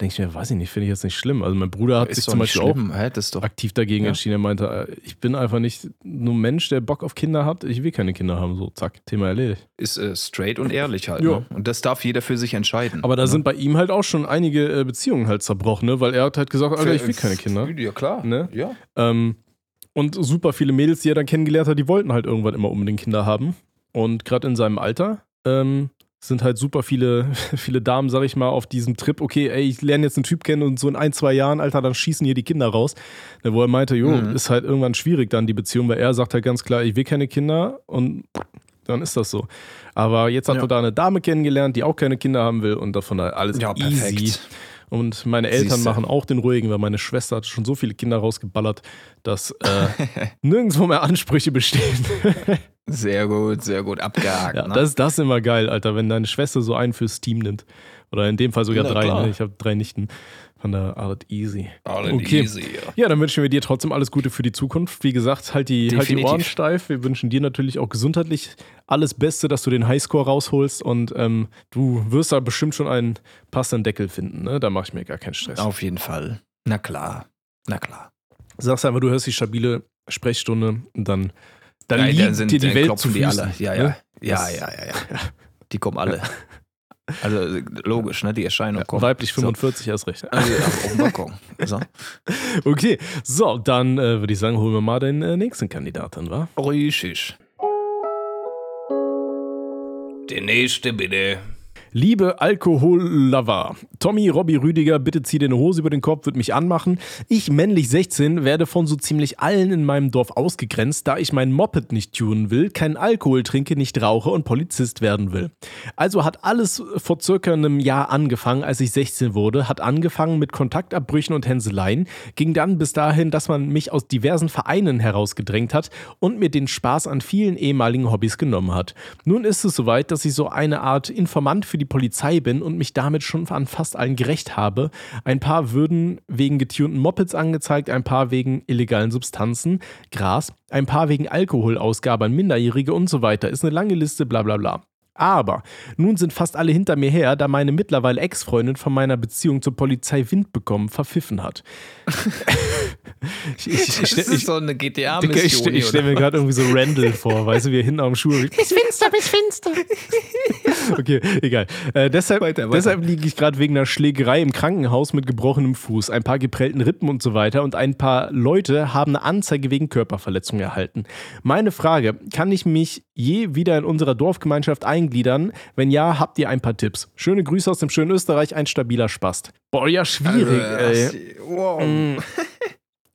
Denke ich mir, weiß ich nicht, finde ich jetzt nicht schlimm. Also mein Bruder hat Ist sich zum Beispiel schlimm. Ist auch doch. aktiv dagegen Ja. entschieden. Er meinte, äh, ich bin einfach nicht nur ein Mensch, der Bock auf Kinder hat. Ich will keine Kinder haben. So, zack, Thema erledigt. Ist äh, straight und ehrlich halt. Ja. Ne? Und das darf jeder für sich entscheiden. Aber da ne? sind bei ihm halt auch schon einige äh, Beziehungen halt zerbrochen, ne? weil er hat halt gesagt, Alter, ich will keine Kinder. Ja, klar. Ne? Ja. Ähm, und super viele Mädels, die er dann kennengelernt hat, die wollten halt irgendwann immer unbedingt Kinder haben. Und gerade in seinem Alter ähm, sind halt super viele, viele Damen, sag ich mal, auf diesem Trip, okay, ey, ich lerne jetzt einen Typ kennen und so in ein, zwei Jahren, Alter, dann schießen hier die Kinder raus. Wo er meinte, jo, Mhm. ist halt irgendwann schwierig dann die Beziehung, weil er sagt halt ganz klar, ich will keine Kinder und dann ist das so. Aber jetzt hat Ja. er da eine Dame kennengelernt, die auch keine Kinder haben will und davon halt alles Ja, easy. perfekt. Und meine Eltern Siehste. machen auch den ruhigen, weil meine Schwester hat schon so viele Kinder rausgeballert, dass äh, nirgendwo mehr Ansprüche bestehen. Sehr gut, sehr gut. Abgehakt. ja, ne? das, das ist immer geil, Alter, wenn deine Schwester so einen fürs Team nimmt. Oder in dem Fall sogar Na drei. Ne? Ich habe drei Nichten. Von der Art easy. All okay. easy. Ja. Ja, dann wünschen wir dir trotzdem alles Gute für die Zukunft. Wie gesagt, halt die, halt die. Ohren steif. Wir wünschen dir natürlich auch gesundheitlich alles Beste, dass du den Highscore rausholst und ähm, du wirst da bestimmt schon einen passenden Deckel finden. Ne? Da mache ich mir gar keinen Stress. Auf jeden Fall. Na klar. Na klar. Sagst einfach, du hörst die stabile Sprechstunde und dann, dann Ja, liegt dann sind, dir die Welt zu die Füßen. alle. Ja, ne? ja. Ja, ja, ja, ja. Die kommen alle. Also logisch, ne? Die Erscheinung Ja, kommt. weiblich So. 45 erst recht. Also, auf Balkon. So. Okay, so, dann äh, würde ich sagen, holen wir mal den äh, nächsten Kandidaten, wa? Richtig. Der nächste bitte. Liebe Alkohol-Lover, Tommy, Robby, Rüdiger, bitte zieh dir eine Hose über den Kopf, wird mich anmachen. Ich, männlich 16, werde von so ziemlich allen in meinem Dorf ausgegrenzt, da ich mein Moped nicht tunen will, keinen Alkohol trinke, nicht rauche und Polizist werden will. Also hat alles vor circa einem Jahr angefangen, als ich 16 wurde, hat angefangen mit Kontaktabbrüchen und Hänseleien, ging dann bis dahin, dass man mich aus diversen Vereinen herausgedrängt hat und mir den Spaß an vielen ehemaligen Hobbys genommen hat. Nun ist es soweit, dass ich so eine Art Informant für die Polizei bin und mich damit schon an fast allen gerecht habe. Ein paar würden wegen getunten Mopeds angezeigt, ein paar wegen illegalen Substanzen, Gras, ein paar wegen Alkoholausgabe an Minderjährige und so weiter. Ist eine lange Liste, bla bla bla. Aber nun sind fast alle hinter mir her, da meine mittlerweile Ex-Freundin von meiner Beziehung zur Polizei Wind bekommen, verpfiffen hat. ich, ich, ich, Das ist ich, so eine GTA-Mission. ich stelle mir gerade irgendwie so Randall vor, weißt du, wie er hinten am Schuh. Bis finster, bis finster. Okay, egal. Äh, deshalb Weiter, weiter. deshalb liege ich gerade wegen einer Schlägerei im Krankenhaus mit gebrochenem Fuß, ein paar geprellten Rippen und so weiter und ein paar Leute haben eine Anzeige wegen Körperverletzung erhalten. Meine Frage, kann ich mich je wieder in unserer Dorfgemeinschaft eingliedern? Wenn ja, habt ihr ein paar Tipps. Schöne Grüße aus dem schönen Österreich, ein stabiler Spast. Boah, ja, schwierig, ey. Also, wow. Mm.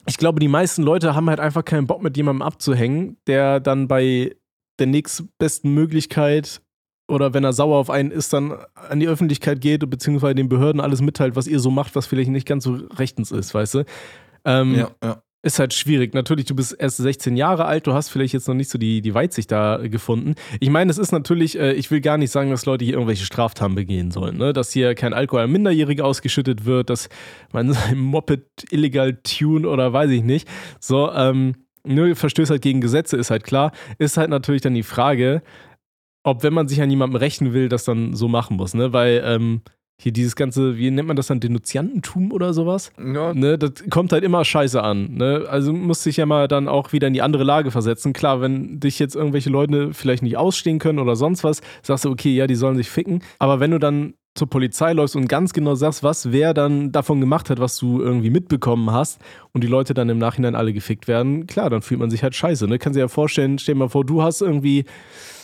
Ich glaube, die meisten Leute haben halt einfach keinen Bock mit jemandem abzuhängen, der dann bei der nächstbesten Möglichkeit oder wenn er sauer auf einen ist, dann an die Öffentlichkeit geht, beziehungsweise den Behörden alles mitteilt, was ihr so macht, was vielleicht nicht ganz so rechtens ist, weißt du? Ähm, Ja, ja. Ist halt schwierig. Natürlich, du bist erst 16 Jahre alt, du hast vielleicht jetzt noch nicht so die, die Weitsicht da gefunden. Ich meine, es ist natürlich, äh, ich will gar nicht sagen, dass Leute hier irgendwelche Straftaten begehen sollen. Ne? Dass hier kein Alkohol an Minderjährige ausgeschüttet wird, dass man sein Moped illegal tun oder weiß ich nicht. So, ähm, nur Verstößt halt gegen Gesetze, ist halt klar. Ist halt natürlich dann die Frage, ob, wenn man sich an jemandem rächen will, das dann so machen muss. Ne? Weil, ähm, hier dieses ganze, wie nennt man das dann, Denunziantentum oder sowas? Ja. Ne, das kommt halt immer scheiße an. Ne? Also musst dich ja mal dann auch wieder in die andere Lage versetzen. Klar, wenn dich jetzt irgendwelche Leute vielleicht nicht ausstehen können oder sonst was, sagst du, okay, ja, die sollen sich ficken. Aber wenn du dann zur Polizei läufst und ganz genau sagst, was wer dann davon gemacht hat, was du irgendwie mitbekommen hast und die Leute dann im Nachhinein alle gefickt werden, klar, dann fühlt man sich halt scheiße. Ne? Kannst dir ja vorstellen, stell dir mal vor, du hast irgendwie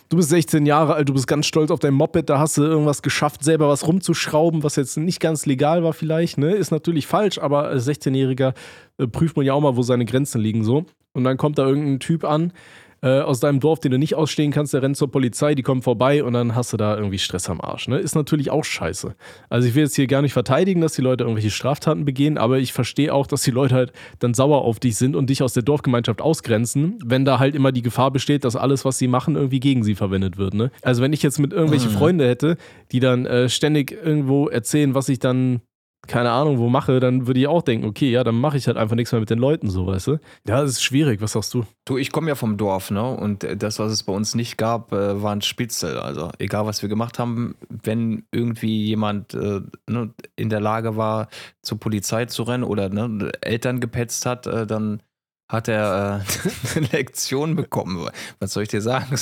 du bist 16 Jahre alt, du bist ganz stolz auf dein Moped, da hast du irgendwas geschafft, selber was rumzuschrauben, was jetzt nicht ganz legal war vielleicht, ne? Ist natürlich falsch, aber als 16-Jähriger äh, prüft man ja auch mal, wo seine Grenzen liegen so. Und dann kommt da irgendein Typ an, äh, aus deinem Dorf, den du nicht ausstehen kannst, der rennt zur Polizei, die kommen vorbei und dann hast du da irgendwie Stress am Arsch. Ne? Ist natürlich auch scheiße. Also ich will jetzt hier gar nicht verteidigen, dass die Leute irgendwelche Straftaten begehen, aber ich verstehe auch, dass die Leute halt dann sauer auf dich sind und dich aus der Dorfgemeinschaft ausgrenzen, wenn da halt immer die Gefahr besteht, dass alles, was sie machen, irgendwie gegen sie verwendet wird. Ne? Also wenn ich jetzt mit irgendwelche Mhm. Freunde hätte, die dann äh, ständig irgendwo erzählen, was ich dann keine Ahnung, wo mache, dann würde ich auch denken, okay, ja, dann mache ich halt einfach nichts mehr mit den Leuten, so, weißt du? Ja, das ist schwierig, was sagst du? Du, ich komme ja vom Dorf, ne? Und das, was es bei uns nicht gab, äh, waren Spitzel. Also egal, was wir gemacht haben, wenn irgendwie jemand äh, ne, in der Lage war, zur Polizei zu rennen oder ne, Eltern gepetzt hat, äh, dann hat er äh, eine Lektion bekommen. Was soll ich dir sagen?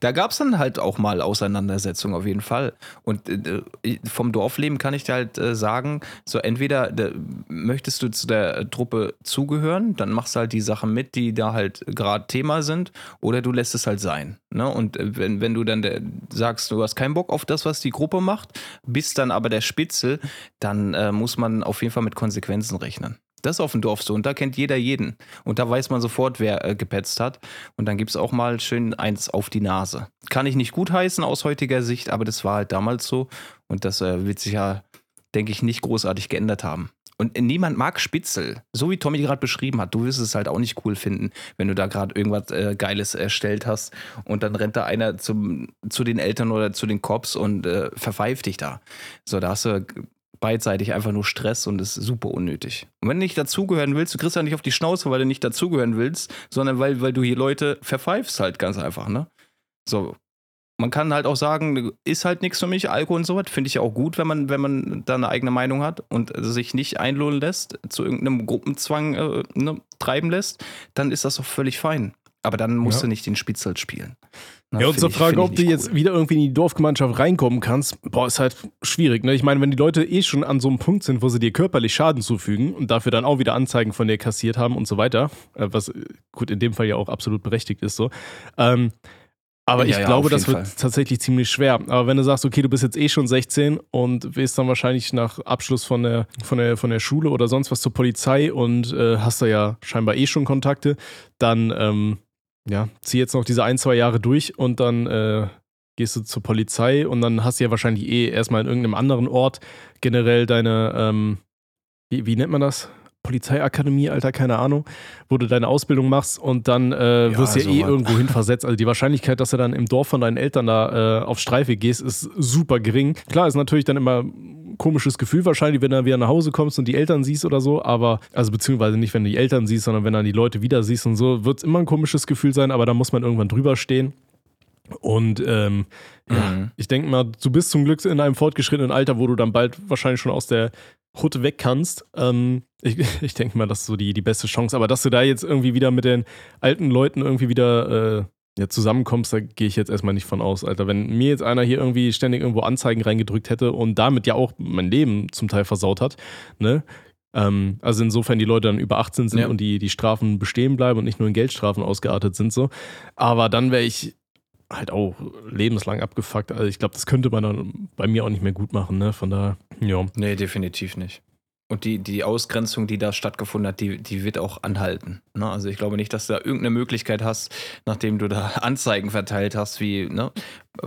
Da gab es dann halt auch mal Auseinandersetzungen auf jeden Fall. Und äh, vom Dorfleben kann ich dir halt äh, sagen, so entweder da, möchtest du zu der Truppe zugehören, dann machst du halt die Sachen mit, die da halt gerade Thema sind, oder du lässt es halt sein. Ne? Und äh, wenn, wenn du dann der, sagst, du hast keinen Bock auf das, was die Gruppe macht, bist dann aber der Spitzel, dann äh, muss man auf jeden Fall mit Konsequenzen rechnen. Das ist auf dem Dorf so und da kennt jeder jeden. Und da weiß man sofort, wer äh, gepetzt hat. Und dann gibt es auch mal schön eins auf die Nase. Kann ich nicht gut heißen aus heutiger Sicht, aber das war halt damals so. Und das äh, wird sich ja, denke ich, nicht großartig geändert haben. Und niemand mag Spitzel. So wie Tommy gerade beschrieben hat. Du wirst es halt auch nicht cool finden, wenn du da gerade irgendwas äh, Geiles erstellt hast und dann rennt da einer zum, zu den Eltern oder zu den Cops und äh, verpfeift dich da. So, da hast du beidseitig einfach nur Stress und ist super unnötig. Und wenn du nicht dazugehören willst, du kriegst ja nicht auf die Schnauze, weil du nicht dazugehören willst, sondern weil, weil du hier Leute verpfeifst halt ganz einfach, ne? So. Man kann halt auch sagen, ist halt nichts für mich, Alkohol und sowas. Finde ich ja auch gut, wenn man, wenn man da eine eigene Meinung hat und sich nicht einlohnen lässt, zu irgendeinem Gruppenzwang äh, ne, treiben lässt, dann ist das doch völlig fein. Aber dann musst Ja. du nicht den Spitzel spielen. Na, Ja, und zur Frage, ob du jetzt cool. wieder irgendwie in die Dorfgemeinschaft reinkommen kannst, boah, ist halt schwierig. Ne? Ich meine, wenn die Leute eh schon an so einem Punkt sind, wo sie dir körperlich Schaden zufügen und dafür dann auch wieder Anzeigen von dir kassiert haben und so weiter, äh, was äh, gut in dem Fall ja auch absolut berechtigt ist so. Ähm, aber Ja, ich ja, glaube, das wird Fall. tatsächlich ziemlich schwer. Aber wenn du sagst, okay, du bist jetzt eh schon 16 und willst dann wahrscheinlich nach Abschluss von der, von der, von der Schule oder sonst was zur Polizei und äh, hast da ja scheinbar eh schon Kontakte, dann ähm, ja, zieh jetzt noch diese ein, zwei Jahre durch und dann äh, gehst du zur Polizei und dann hast du ja wahrscheinlich eh erstmal in irgendeinem anderen Ort generell deine, ähm, wie, wie nennt man das? Polizeiakademie, Alter, keine Ahnung, wo du deine Ausbildung machst und dann äh, Ja, wirst du ja eh sowas. irgendwo hin versetzt. Also die Wahrscheinlichkeit, dass du dann im Dorf von deinen Eltern da äh, auf Streife gehst, ist super gering. Klar, ist natürlich dann immer ein komisches Gefühl wahrscheinlich, wenn du dann wieder nach Hause kommst und die Eltern siehst oder so, aber, also beziehungsweise nicht, wenn du die Eltern siehst, sondern wenn dann die Leute wieder siehst und so, wird es immer ein komisches Gefühl sein, aber da muss man irgendwann drüber stehen. Und ähm, ja, Mhm. ich denke mal, du bist zum Glück in einem fortgeschrittenen Alter, wo du dann bald wahrscheinlich schon aus der Hut weg kannst. Ähm, ich ich denke mal, das ist so die, die beste Chance. Aber dass du da jetzt irgendwie wieder mit den alten Leuten irgendwie wieder äh, ja, zusammenkommst, da gehe ich jetzt erstmal nicht von aus, Alter. Wenn mir jetzt einer hier irgendwie ständig irgendwo Anzeigen reingedrückt hätte und damit ja auch mein Leben zum Teil versaut hat, ne? Ähm, also insofern die Leute dann über 18 sind Ja. und die, die Strafen bestehen bleiben und nicht nur in Geldstrafen ausgeartet sind, so. Aber dann wäre ich halt auch lebenslang abgefuckt. Also ich glaube, das könnte man dann bei mir auch nicht mehr gut machen, ne? Von daher, ja. Nee, definitiv nicht. Und die, die Ausgrenzung, die da stattgefunden hat, die, die wird auch anhalten. Ne? Also ich glaube nicht, dass du da irgendeine Möglichkeit hast, nachdem du da Anzeigen verteilt hast, wie, ne,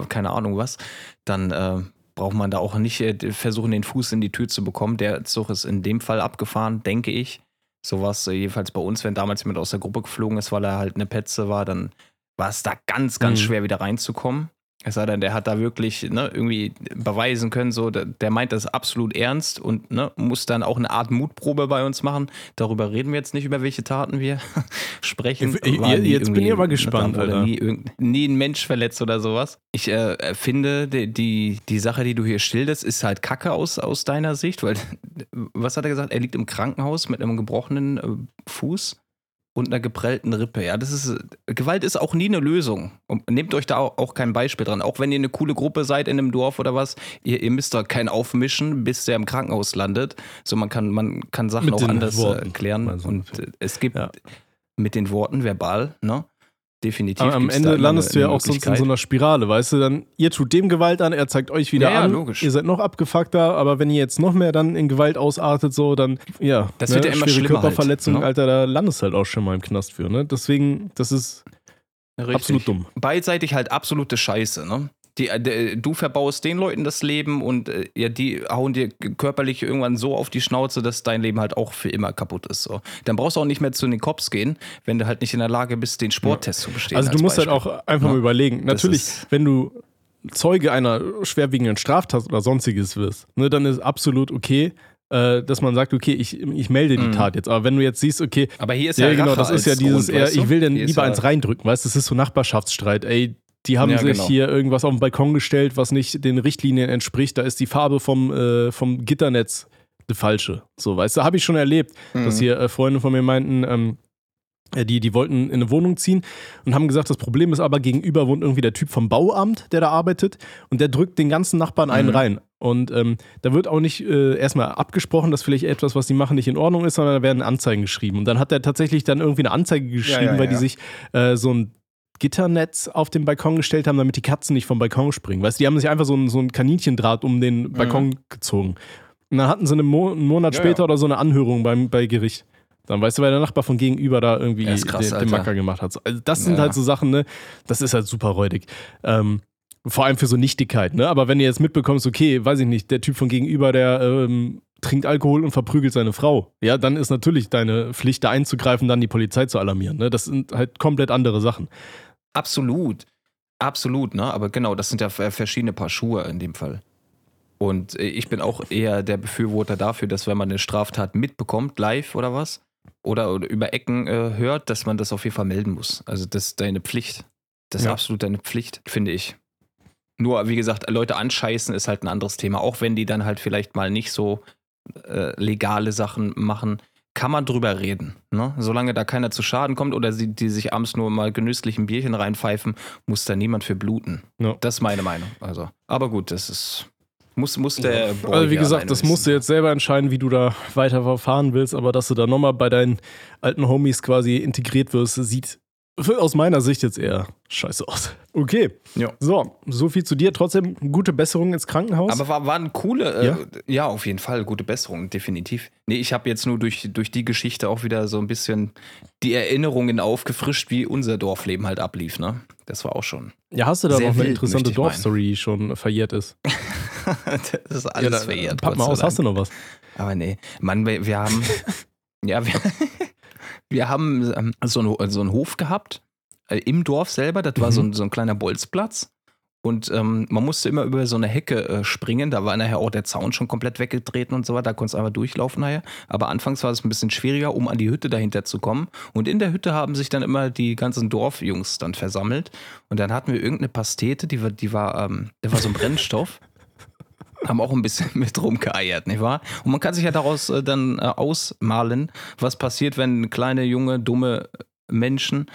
keine Ahnung was, dann äh, braucht man da auch nicht äh, versuchen, den Fuß in die Tür zu bekommen. Der Zug ist in dem Fall abgefahren, denke ich. Sowas, äh, jedenfalls bei uns, wenn damals jemand aus der Gruppe geflogen ist, weil er halt eine Petze war, dann war es da ganz, ganz Mhm. schwer wieder reinzukommen. Es sei denn, der hat da wirklich ne, irgendwie beweisen können, so, der, der meint das absolut ernst und ne, muss dann auch eine Art Mutprobe bei uns machen. Darüber reden wir jetzt nicht, über welche Taten wir sprechen. Ich- War ich- jetzt bin ich aber ne, gespannt, wurde Alter. Nie, nie ein Mensch verletzt oder sowas. Ich äh, finde, die, die, die Sache, die du hier schilderst, ist halt Kacke aus, aus deiner Sicht, weil, was hat er gesagt? Er liegt im Krankenhaus mit einem gebrochenen äh, Fuß und einer geprellten Rippe. Ja, das ist, Gewalt ist auch nie eine Lösung. Und nehmt euch da auch, auch kein Beispiel dran. Auch wenn ihr eine coole Gruppe seid in einem Dorf oder was, ihr, ihr müsst da keinen aufmischen, bis der im Krankenhaus landet. So, man kann, man kann Sachen Mit auch anders äh, Worten. klären. Also, und es gibt ja. mit den Worten verbal, ne? Definitiv. Aber am Ende landest du ja auch sonst in so einer Spirale, weißt du? Dann, ihr tut dem Gewalt an, er zeigt euch wieder Ja, ja, an. logisch. Ihr seid noch abgefuckter, aber wenn ihr jetzt noch mehr dann in Gewalt ausartet, so, dann, ja, Das wird ja immer schwere schlimmer Körperverletzung, halt, ne? Alter, da landest du halt auch schon mal im Knast für, ne? Deswegen, das ist Richtig. absolut dumm. beidseitig halt absolute Scheiße, ne? Die, äh, de- du verbaust den Leuten das Leben und äh, ja, die hauen dir körperlich irgendwann so auf die Schnauze, dass dein Leben halt auch für immer kaputt ist. So. Dann brauchst du auch nicht mehr zu den Cops gehen, wenn du halt nicht in der Lage bist, den Sporttest zu bestehen. Also du als musst halt Beispiel. auch einfach Ja. mal überlegen. Das Natürlich, wenn du Zeuge einer schwerwiegenden Straftat oder sonstiges wirst, ne, dann ist absolut okay, äh, dass man sagt, okay, ich, ich melde die Mhm. Tat jetzt. Aber wenn du jetzt siehst, okay, Aber hier ist ja, ja, genau, Rache das ist ja dieses Grund, eher, ich will denn lieber ja- eins reindrücken, weißt du, das ist so Nachbarschaftsstreit, ey. Die haben Ja, sich genau. hier irgendwas auf den Balkon gestellt, was nicht den Richtlinien entspricht. Da ist die Farbe vom, äh, vom Gitternetz die falsche. So, weißt du, habe ich schon erlebt, dass Mhm. hier äh, Freunde von mir meinten, ähm, äh, die, die wollten in eine Wohnung ziehen und haben gesagt, das Problem ist aber, gegenüber wohnt irgendwie der Typ vom Bauamt, der da arbeitet und der drückt den ganzen Nachbarn einen Mhm. rein. Und ähm, da wird auch nicht äh, erstmal abgesprochen, dass vielleicht etwas, was die machen, nicht in Ordnung ist, sondern da werden Anzeigen geschrieben. Und dann hat er tatsächlich dann irgendwie eine Anzeige geschrieben, ja, weil die ja. sich äh, so ein Gitternetz auf den Balkon gestellt haben, damit die Katzen nicht vom Balkon springen. Weißt du, die haben sich einfach so ein, so ein Kaninchendraht um den Balkon gezogen. Und dann hatten sie eine Mo einen Monat Mhm. Ja, später ja. oder so eine Anhörung beim, bei Gericht. Dann weißt du, weil der Nachbar von gegenüber da irgendwie Ja, krass, den, den. Macker gemacht hat. Also das sind Ja. halt so Sachen, ne? Das ist halt super räudig. Ähm, vor allem für so Nichtigkeit, ne? Aber wenn du jetzt mitbekommst, okay, weiß ich nicht, der Typ von gegenüber, der ähm, trinkt Alkohol und verprügelt seine Frau, ja, dann ist natürlich deine Pflicht, da einzugreifen, dann die Polizei zu alarmieren. Ne? Das sind halt komplett andere Sachen. Absolut. Absolut, ne? Aber genau, das sind ja verschiedene Paar Schuhe in dem Fall. Und äh, ich bin auch eher der Befürworter dafür, dass wenn man eine Straftat mitbekommt, live oder was, oder, oder über Ecken äh, hört, dass man das auf jeden Fall melden muss. Also das ist deine Pflicht. Das ist Ja. absolut deine Pflicht, finde ich. Nur, wie gesagt, Leute anscheißen ist halt ein anderes Thema. Auch wenn die dann halt vielleicht mal nicht so äh, legale Sachen machen, kann man drüber reden. Ne? Solange da keiner zu Schaden kommt oder sie, die sich abends nur mal genüsslich ein Bierchen reinpfeifen, muss da niemand für bluten. Ja. Das ist meine Meinung. Also, aber gut, das ist. Muss, muss der Boy Also wie gesagt, das musst du jetzt selber entscheiden, wie du da weiter verfahren willst, aber dass du da nochmal bei deinen alten Homies quasi integriert wirst, sieht aus meiner Sicht jetzt eher scheiße aus. Okay. Ja. So, so viel zu dir. Trotzdem gute Besserung ins Krankenhaus. Aber war, waren coole, äh, Ja? ja? auf jeden Fall, gute Besserung, definitiv. Nee, ich habe jetzt nur durch, durch die Geschichte auch wieder so ein bisschen die Erinnerungen aufgefrischt, wie unser Dorfleben halt ablief, ne? Das war auch schon. ja, hast du da noch eine wild, interessante. Dorfstory, die schon verjährt ist? das ist ja, alles da, verjährt. Pack mal aus, hast du noch was? Aber nee, Mann, wir, wir haben, ja, wir, wir haben ähm, so, einen, so einen Hof gehabt äh, im Dorf selber. Das war so, Mhm. ein, so ein kleiner Bolzplatz. Und ähm, man musste immer über so eine Hecke äh, springen. Da war nachher auch der Zaun schon komplett weggetreten und so weiter. Da konntest du einfach durchlaufen nachher. Aber anfangs war es ein bisschen schwieriger, um an die Hütte dahinter zu kommen. Und in der Hütte haben sich dann immer die ganzen Dorfjungs dann versammelt. Und dann hatten wir irgendeine Pastete, die war, die war, ähm, der war so ein Brennstoff. Haben auch ein bisschen mit rumgeeiert, nicht wahr? Und man kann sich ja daraus äh, dann äh, ausmalen, was passiert, wenn kleine, junge, dumme Menschen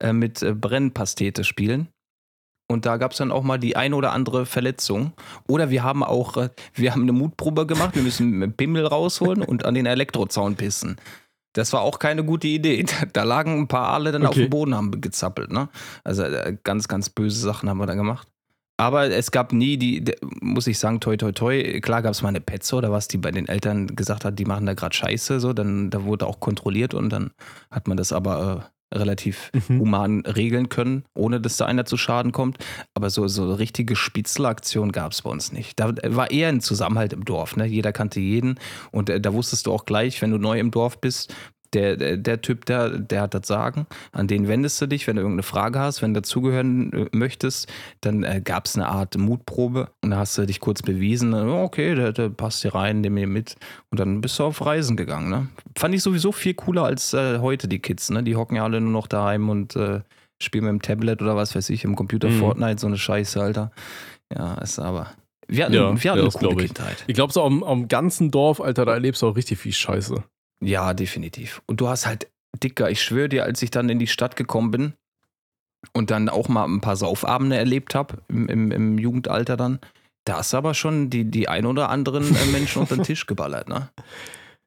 äh, mit äh, Brennpastete spielen. Und da gab es dann auch mal die ein oder andere Verletzung. Oder wir haben auch, äh, wir haben eine Mutprobe gemacht, wir müssen Bimmel rausholen und an den Elektrozaun pissen. Das war auch keine gute Idee. Da, lagen ein paar Aale dann auf Okay. dem Boden, haben gezappelt. Ne? Also äh, ganz, ganz böse Sachen haben wir da gemacht. Aber es gab nie die, muss ich sagen, toi toi toi, klar gab es mal eine Petze oder was, die bei den Eltern gesagt hat, die machen da gerade Scheiße, so, dann da wurde auch kontrolliert und dann hat man das aber äh, relativ Mhm. human regeln können, ohne dass da einer zu Schaden kommt. Aber so, so eine richtige Spitzelaktion gab es bei uns nicht. Da war eher ein Zusammenhalt im Dorf, ne? Jeder kannte jeden und äh, da wusstest du auch gleich, wenn du neu im Dorf bist, Der, der, der Typ, der, der hat das Sagen. An den wendest du dich, wenn du irgendeine Frage hast, wenn du dazugehören äh, möchtest. Dann äh, gab es eine Art Mutprobe und da hast du dich kurz bewiesen. äh, Okay, der, der passt hier rein, nimm mir mit. Und dann bist du auf Reisen gegangen. Ne? Fand ich sowieso viel cooler als äh, heute die Kids. Ne? Die hocken ja alle nur noch daheim und äh, spielen mit dem Tablet oder was weiß ich, im Computer Mhm. Fortnite, so eine Scheiße, Alter. Ja, ist aber. Wir hatten, Ja, wir hatten ja, eine coole ich. Kindheit. Ich glaube, so am, am ganzen Dorf, Alter, da erlebst du auch richtig viel Scheiße. Ja, definitiv. Und du hast halt, Dicker, ich schwöre dir, als ich dann in die Stadt gekommen bin und dann auch mal ein paar Saufabende erlebt habe, im, im, im Jugendalter dann, da ist aber schon die, die ein oder anderen äh, Menschen unter den Tisch geballert, ne?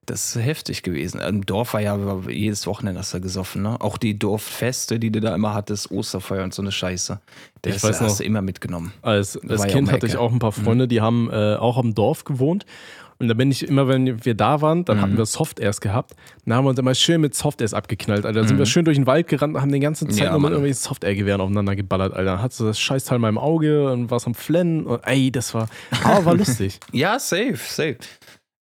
Das ist heftig gewesen. Im Dorf war ja war jedes Wochenende hast du gesoffen, ne? Auch die Dorffeste, die du da immer hattest, Osterfeuer und so eine Scheiße. Das Ich weiß hast noch. du immer mitgenommen. Als, als ja Kind hatte ich auch ein paar Freunde, die haben äh, auch am Dorf gewohnt. Und da bin ich immer, wenn wir da waren, dann hatten Mhm. wir Softairs gehabt. Dann haben wir uns immer schön mit Softairs abgeknallt, Alter. Da sind Mhm. wir schön durch den Wald gerannt und haben den ganzen Zeit Ja, nur mit irgendwelchen Softair-Gewehren aufeinander geballert, Alter. Dann hattest du das Scheißteil mal im Auge und warst am Flennen. Und, ey, das war, aber war lustig. Ja, safe, safe.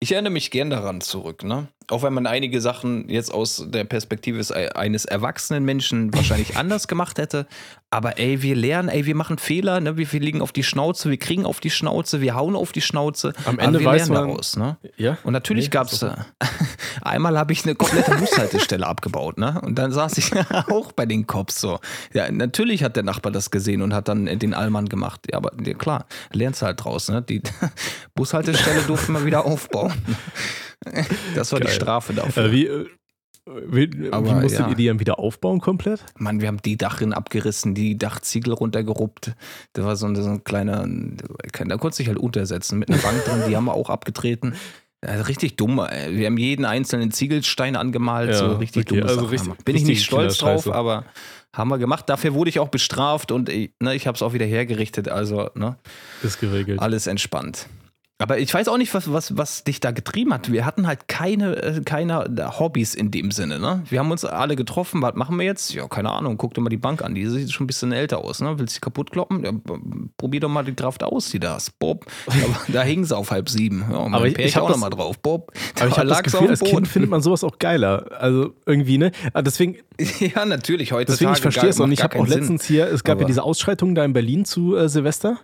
Ich erinnere mich gern daran zurück, ne? Auch wenn man einige Sachen jetzt aus der Perspektive des- eines erwachsenen Menschen wahrscheinlich anders gemacht hätte. Aber ey, wir lernen, ey, wir machen Fehler, ne? Wir, wir liegen auf die Schnauze, wir kriegen auf die Schnauze, wir hauen auf die Schnauze. Am Ende wir weiß lernen man- daraus, ne? Ja? Und natürlich Nee, gab es, äh, einmal habe ich eine komplette Bushaltestelle abgebaut, ne? Und dann saß ich auch bei den Cops so. Ja, natürlich hat der Nachbar das gesehen und hat dann den Allmann gemacht. Ja, aber ja, klar, lernst halt draus, ne? Die Bushaltestelle durften wir wieder aufbauen. Das war die Geil. Strafe dafür. Äh, wie, äh, wie, wie Aber, musstet ja. ihr die dann wieder aufbauen komplett? Mann, wir haben die Dachrinne abgerissen, die Dachziegel runtergeruppt. Da war so ein, so ein kleiner, da konntest du dich halt untersetzen mit einer Bank drin, die haben wir auch abgetreten. Ja, richtig dumm. Wir haben jeden einzelnen Ziegelstein angemalt, Ja, so richtig okay, dumme also richtig-. Bin ich richtig nicht stolz drauf, aber haben wir gemacht. Dafür wurde ich auch bestraft und ich, ne, ich habe es auch wieder hergerichtet. Also ne, Ist geregelt. alles entspannt. Aber ich weiß auch nicht, was, was, was dich da getrieben hat. Wir hatten halt keine, äh, keine Hobbys in dem Sinne. Ne? Wir haben uns alle getroffen. Was machen wir jetzt? Ja, keine Ahnung. Guck dir mal die Bank an. Die sieht schon ein bisschen älter aus. Ne? Willst du sie kaputt kloppen? Ja, probier doch mal die Kraft aus, die da ist. Bob. Da hing sie auf halb sieben. Ja, und Aber ich- ich auch das- noch mal drauf. Bob. Aber ich habe das Gefühl, als Kind findet man sowas auch geiler. Also irgendwie, ne? Ah, Deswegen, Ja, natürlich. Heutzutage Deswegen, ich verstehe es nicht. Ich habe auch letztens hier, es gab ja Aber- diese Ausschreitungen da in Berlin zu äh, Silvester.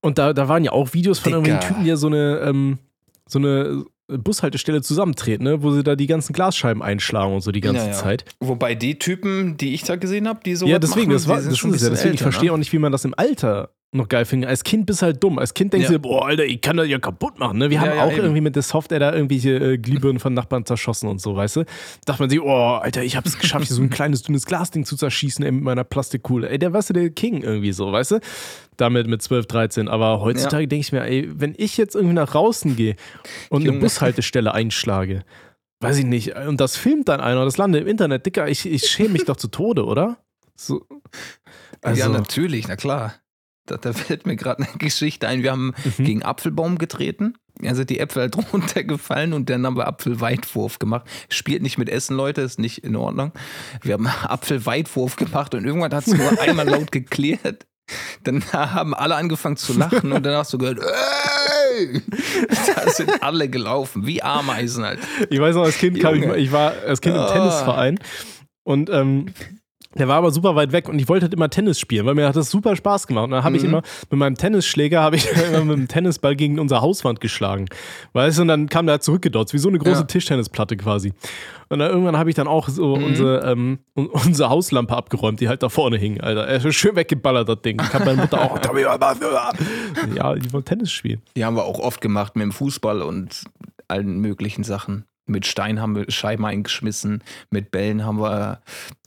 Und da, da waren ja auch Videos von Dicker. irgendwelchen Typen, die ja so eine, ähm, so eine Bushaltestelle zusammentreten, ne? wo sie da die ganzen Glasscheiben einschlagen und so die ganze Ja, ja. Zeit. Wobei die Typen, die ich da gesehen habe, die so ja, deswegen, machen, das, war, das schon ist ja. Deswegen, ich älter, verstehe ne? auch nicht, wie man das im Alter noch geil findet. Als Kind bist du halt dumm. Als Kind denkst Ja. du, boah, Alter, ich kann das ja kaputt machen. Ne? Wir Ja, haben ja, auch eben. irgendwie mit der Software da irgendwelche äh, Glühbirnen von Nachbarn zerschossen und so, weißt du? Dachte man sich, oh, Alter, ich habe es geschafft, hier so ein kleines, dünnes Glasding zu zerschießen ey, mit meiner Plastikkuhle. Ey, der, weißt du, der King irgendwie so, weißt du? Damit mit 12, 13. Aber heutzutage denke ich mir, ey, wenn ich jetzt irgendwie nach draußen gehe und eine. Bushaltestelle einschlage, weiß ich nicht, und das filmt dann einer und das landet im Internet, Dicker, ich, ich schäme mich doch zu Tode, oder? So. Also, ja, natürlich, na klar. Da, da fällt mir gerade eine Geschichte ein. Wir haben Mhm. gegen Apfelbaum getreten. Sind die Äpfel halt runtergefallen und dann haben wir Apfelweitwurf gemacht. Spielt nicht mit Essen, Leute, ist nicht in Ordnung. Wir haben Apfelweitwurf gemacht und irgendwann hat es nur einmal laut geklärt. Dann haben alle angefangen zu lachen und hast du gehört, ey! Da sind alle gelaufen, wie Ameisen halt. Ich weiß noch, als Kind kam ich, Junge. ich war als Kind im Ah. Tennisverein und ähm, der war aber super weit weg und ich wollte halt immer Tennis spielen, weil mir hat das super Spaß gemacht. Und dann habe ich Mhm. immer mit meinem Tennisschläger habe ich immer mit dem Tennisball gegen unsere Hauswand geschlagen. Weißt du, und dann kam der zurückgedotzt, wie so eine große Ja. Tischtennisplatte quasi. Und dann irgendwann habe ich dann auch so Mhm. unsere, ähm, un- unsere Hauslampe abgeräumt, die halt da vorne hing, Alter. Er ist schön weggeballert, das Ding. Ich habe meine Mutter auch, Tommy, ja, die wollen Tennis spielen. Die haben wir auch oft gemacht mit dem Fußball und allen möglichen Sachen. Mit Stein haben wir Scheiben eingeschmissen, mit Bällen haben wir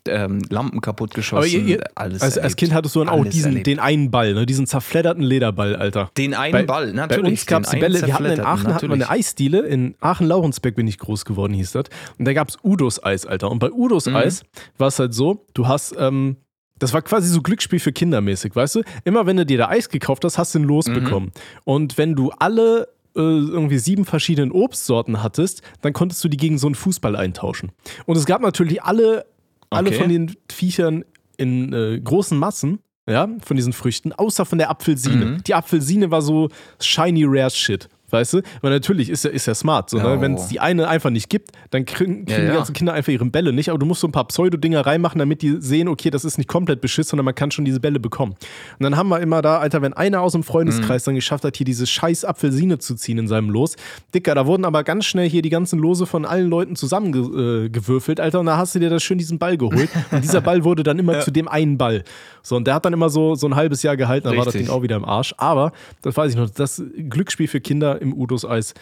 ähm, Lampen kaputt geschossen. Ihr- ihr- alles Als, als. Kind hattest du dann auch diesen, erlebt. den einen Ball, ne? diesen zerfledderten Lederball, Alter. den einen Bei- Ball, Bei natürlich. uns gab es Bälle, wir hatten in Aachen hatten wir eine. Eisdiele, in Aachen-Laurensberg bin ich groß geworden, hieß das. Und da gab es Udos Eis, Alter. Und bei Udos Mhm. Eis war es halt so, du hast, ähm, das war quasi so Glücksspiel für Kindermäßig, weißt du? Immer wenn du dir da Eis gekauft hast, hast du ein Los Mhm. Und wenn du alle äh, irgendwie sieben verschiedenen Obstsorten hattest, dann konntest du die gegen so einen Fußball eintauschen. Und es gab natürlich alle, alle Okay. von den Viechern in äh, großen Massen, ja, von diesen Früchten, außer von der Apfelsine. Mhm. Die Apfelsine war so shiny rare shit. Weißt du? Weil natürlich ist ja, ist ja smart. So, ne? Oh. Wenn es die eine einfach nicht gibt, dann kriegen, kriegen Ja, die ja. ganzen Kinder einfach ihre Bälle nicht. Aber du musst so ein paar Pseudo-Dinger reinmachen, damit die sehen, okay, das ist nicht komplett beschiss, sondern man kann schon diese Bälle bekommen. Und dann haben wir immer da, Alter, wenn einer aus dem Freundeskreis dann geschafft hat, hier diese scheiß Apfelsine zu ziehen in seinem Los. Dicker, da wurden aber ganz schnell hier die ganzen Lose von allen Leuten zusammengewürfelt, äh, Alter. Und da hast du dir da schön diesen Ball geholt. Und dieser Ball wurde dann immer zu dem einen Ball. So, und der hat dann immer so, so ein halbes Jahr gehalten, dann war das Richtig. Ding auch wieder im Arsch. Aber, das weiß ich noch, das Glücksspiel für Kinder im Udos-Eis,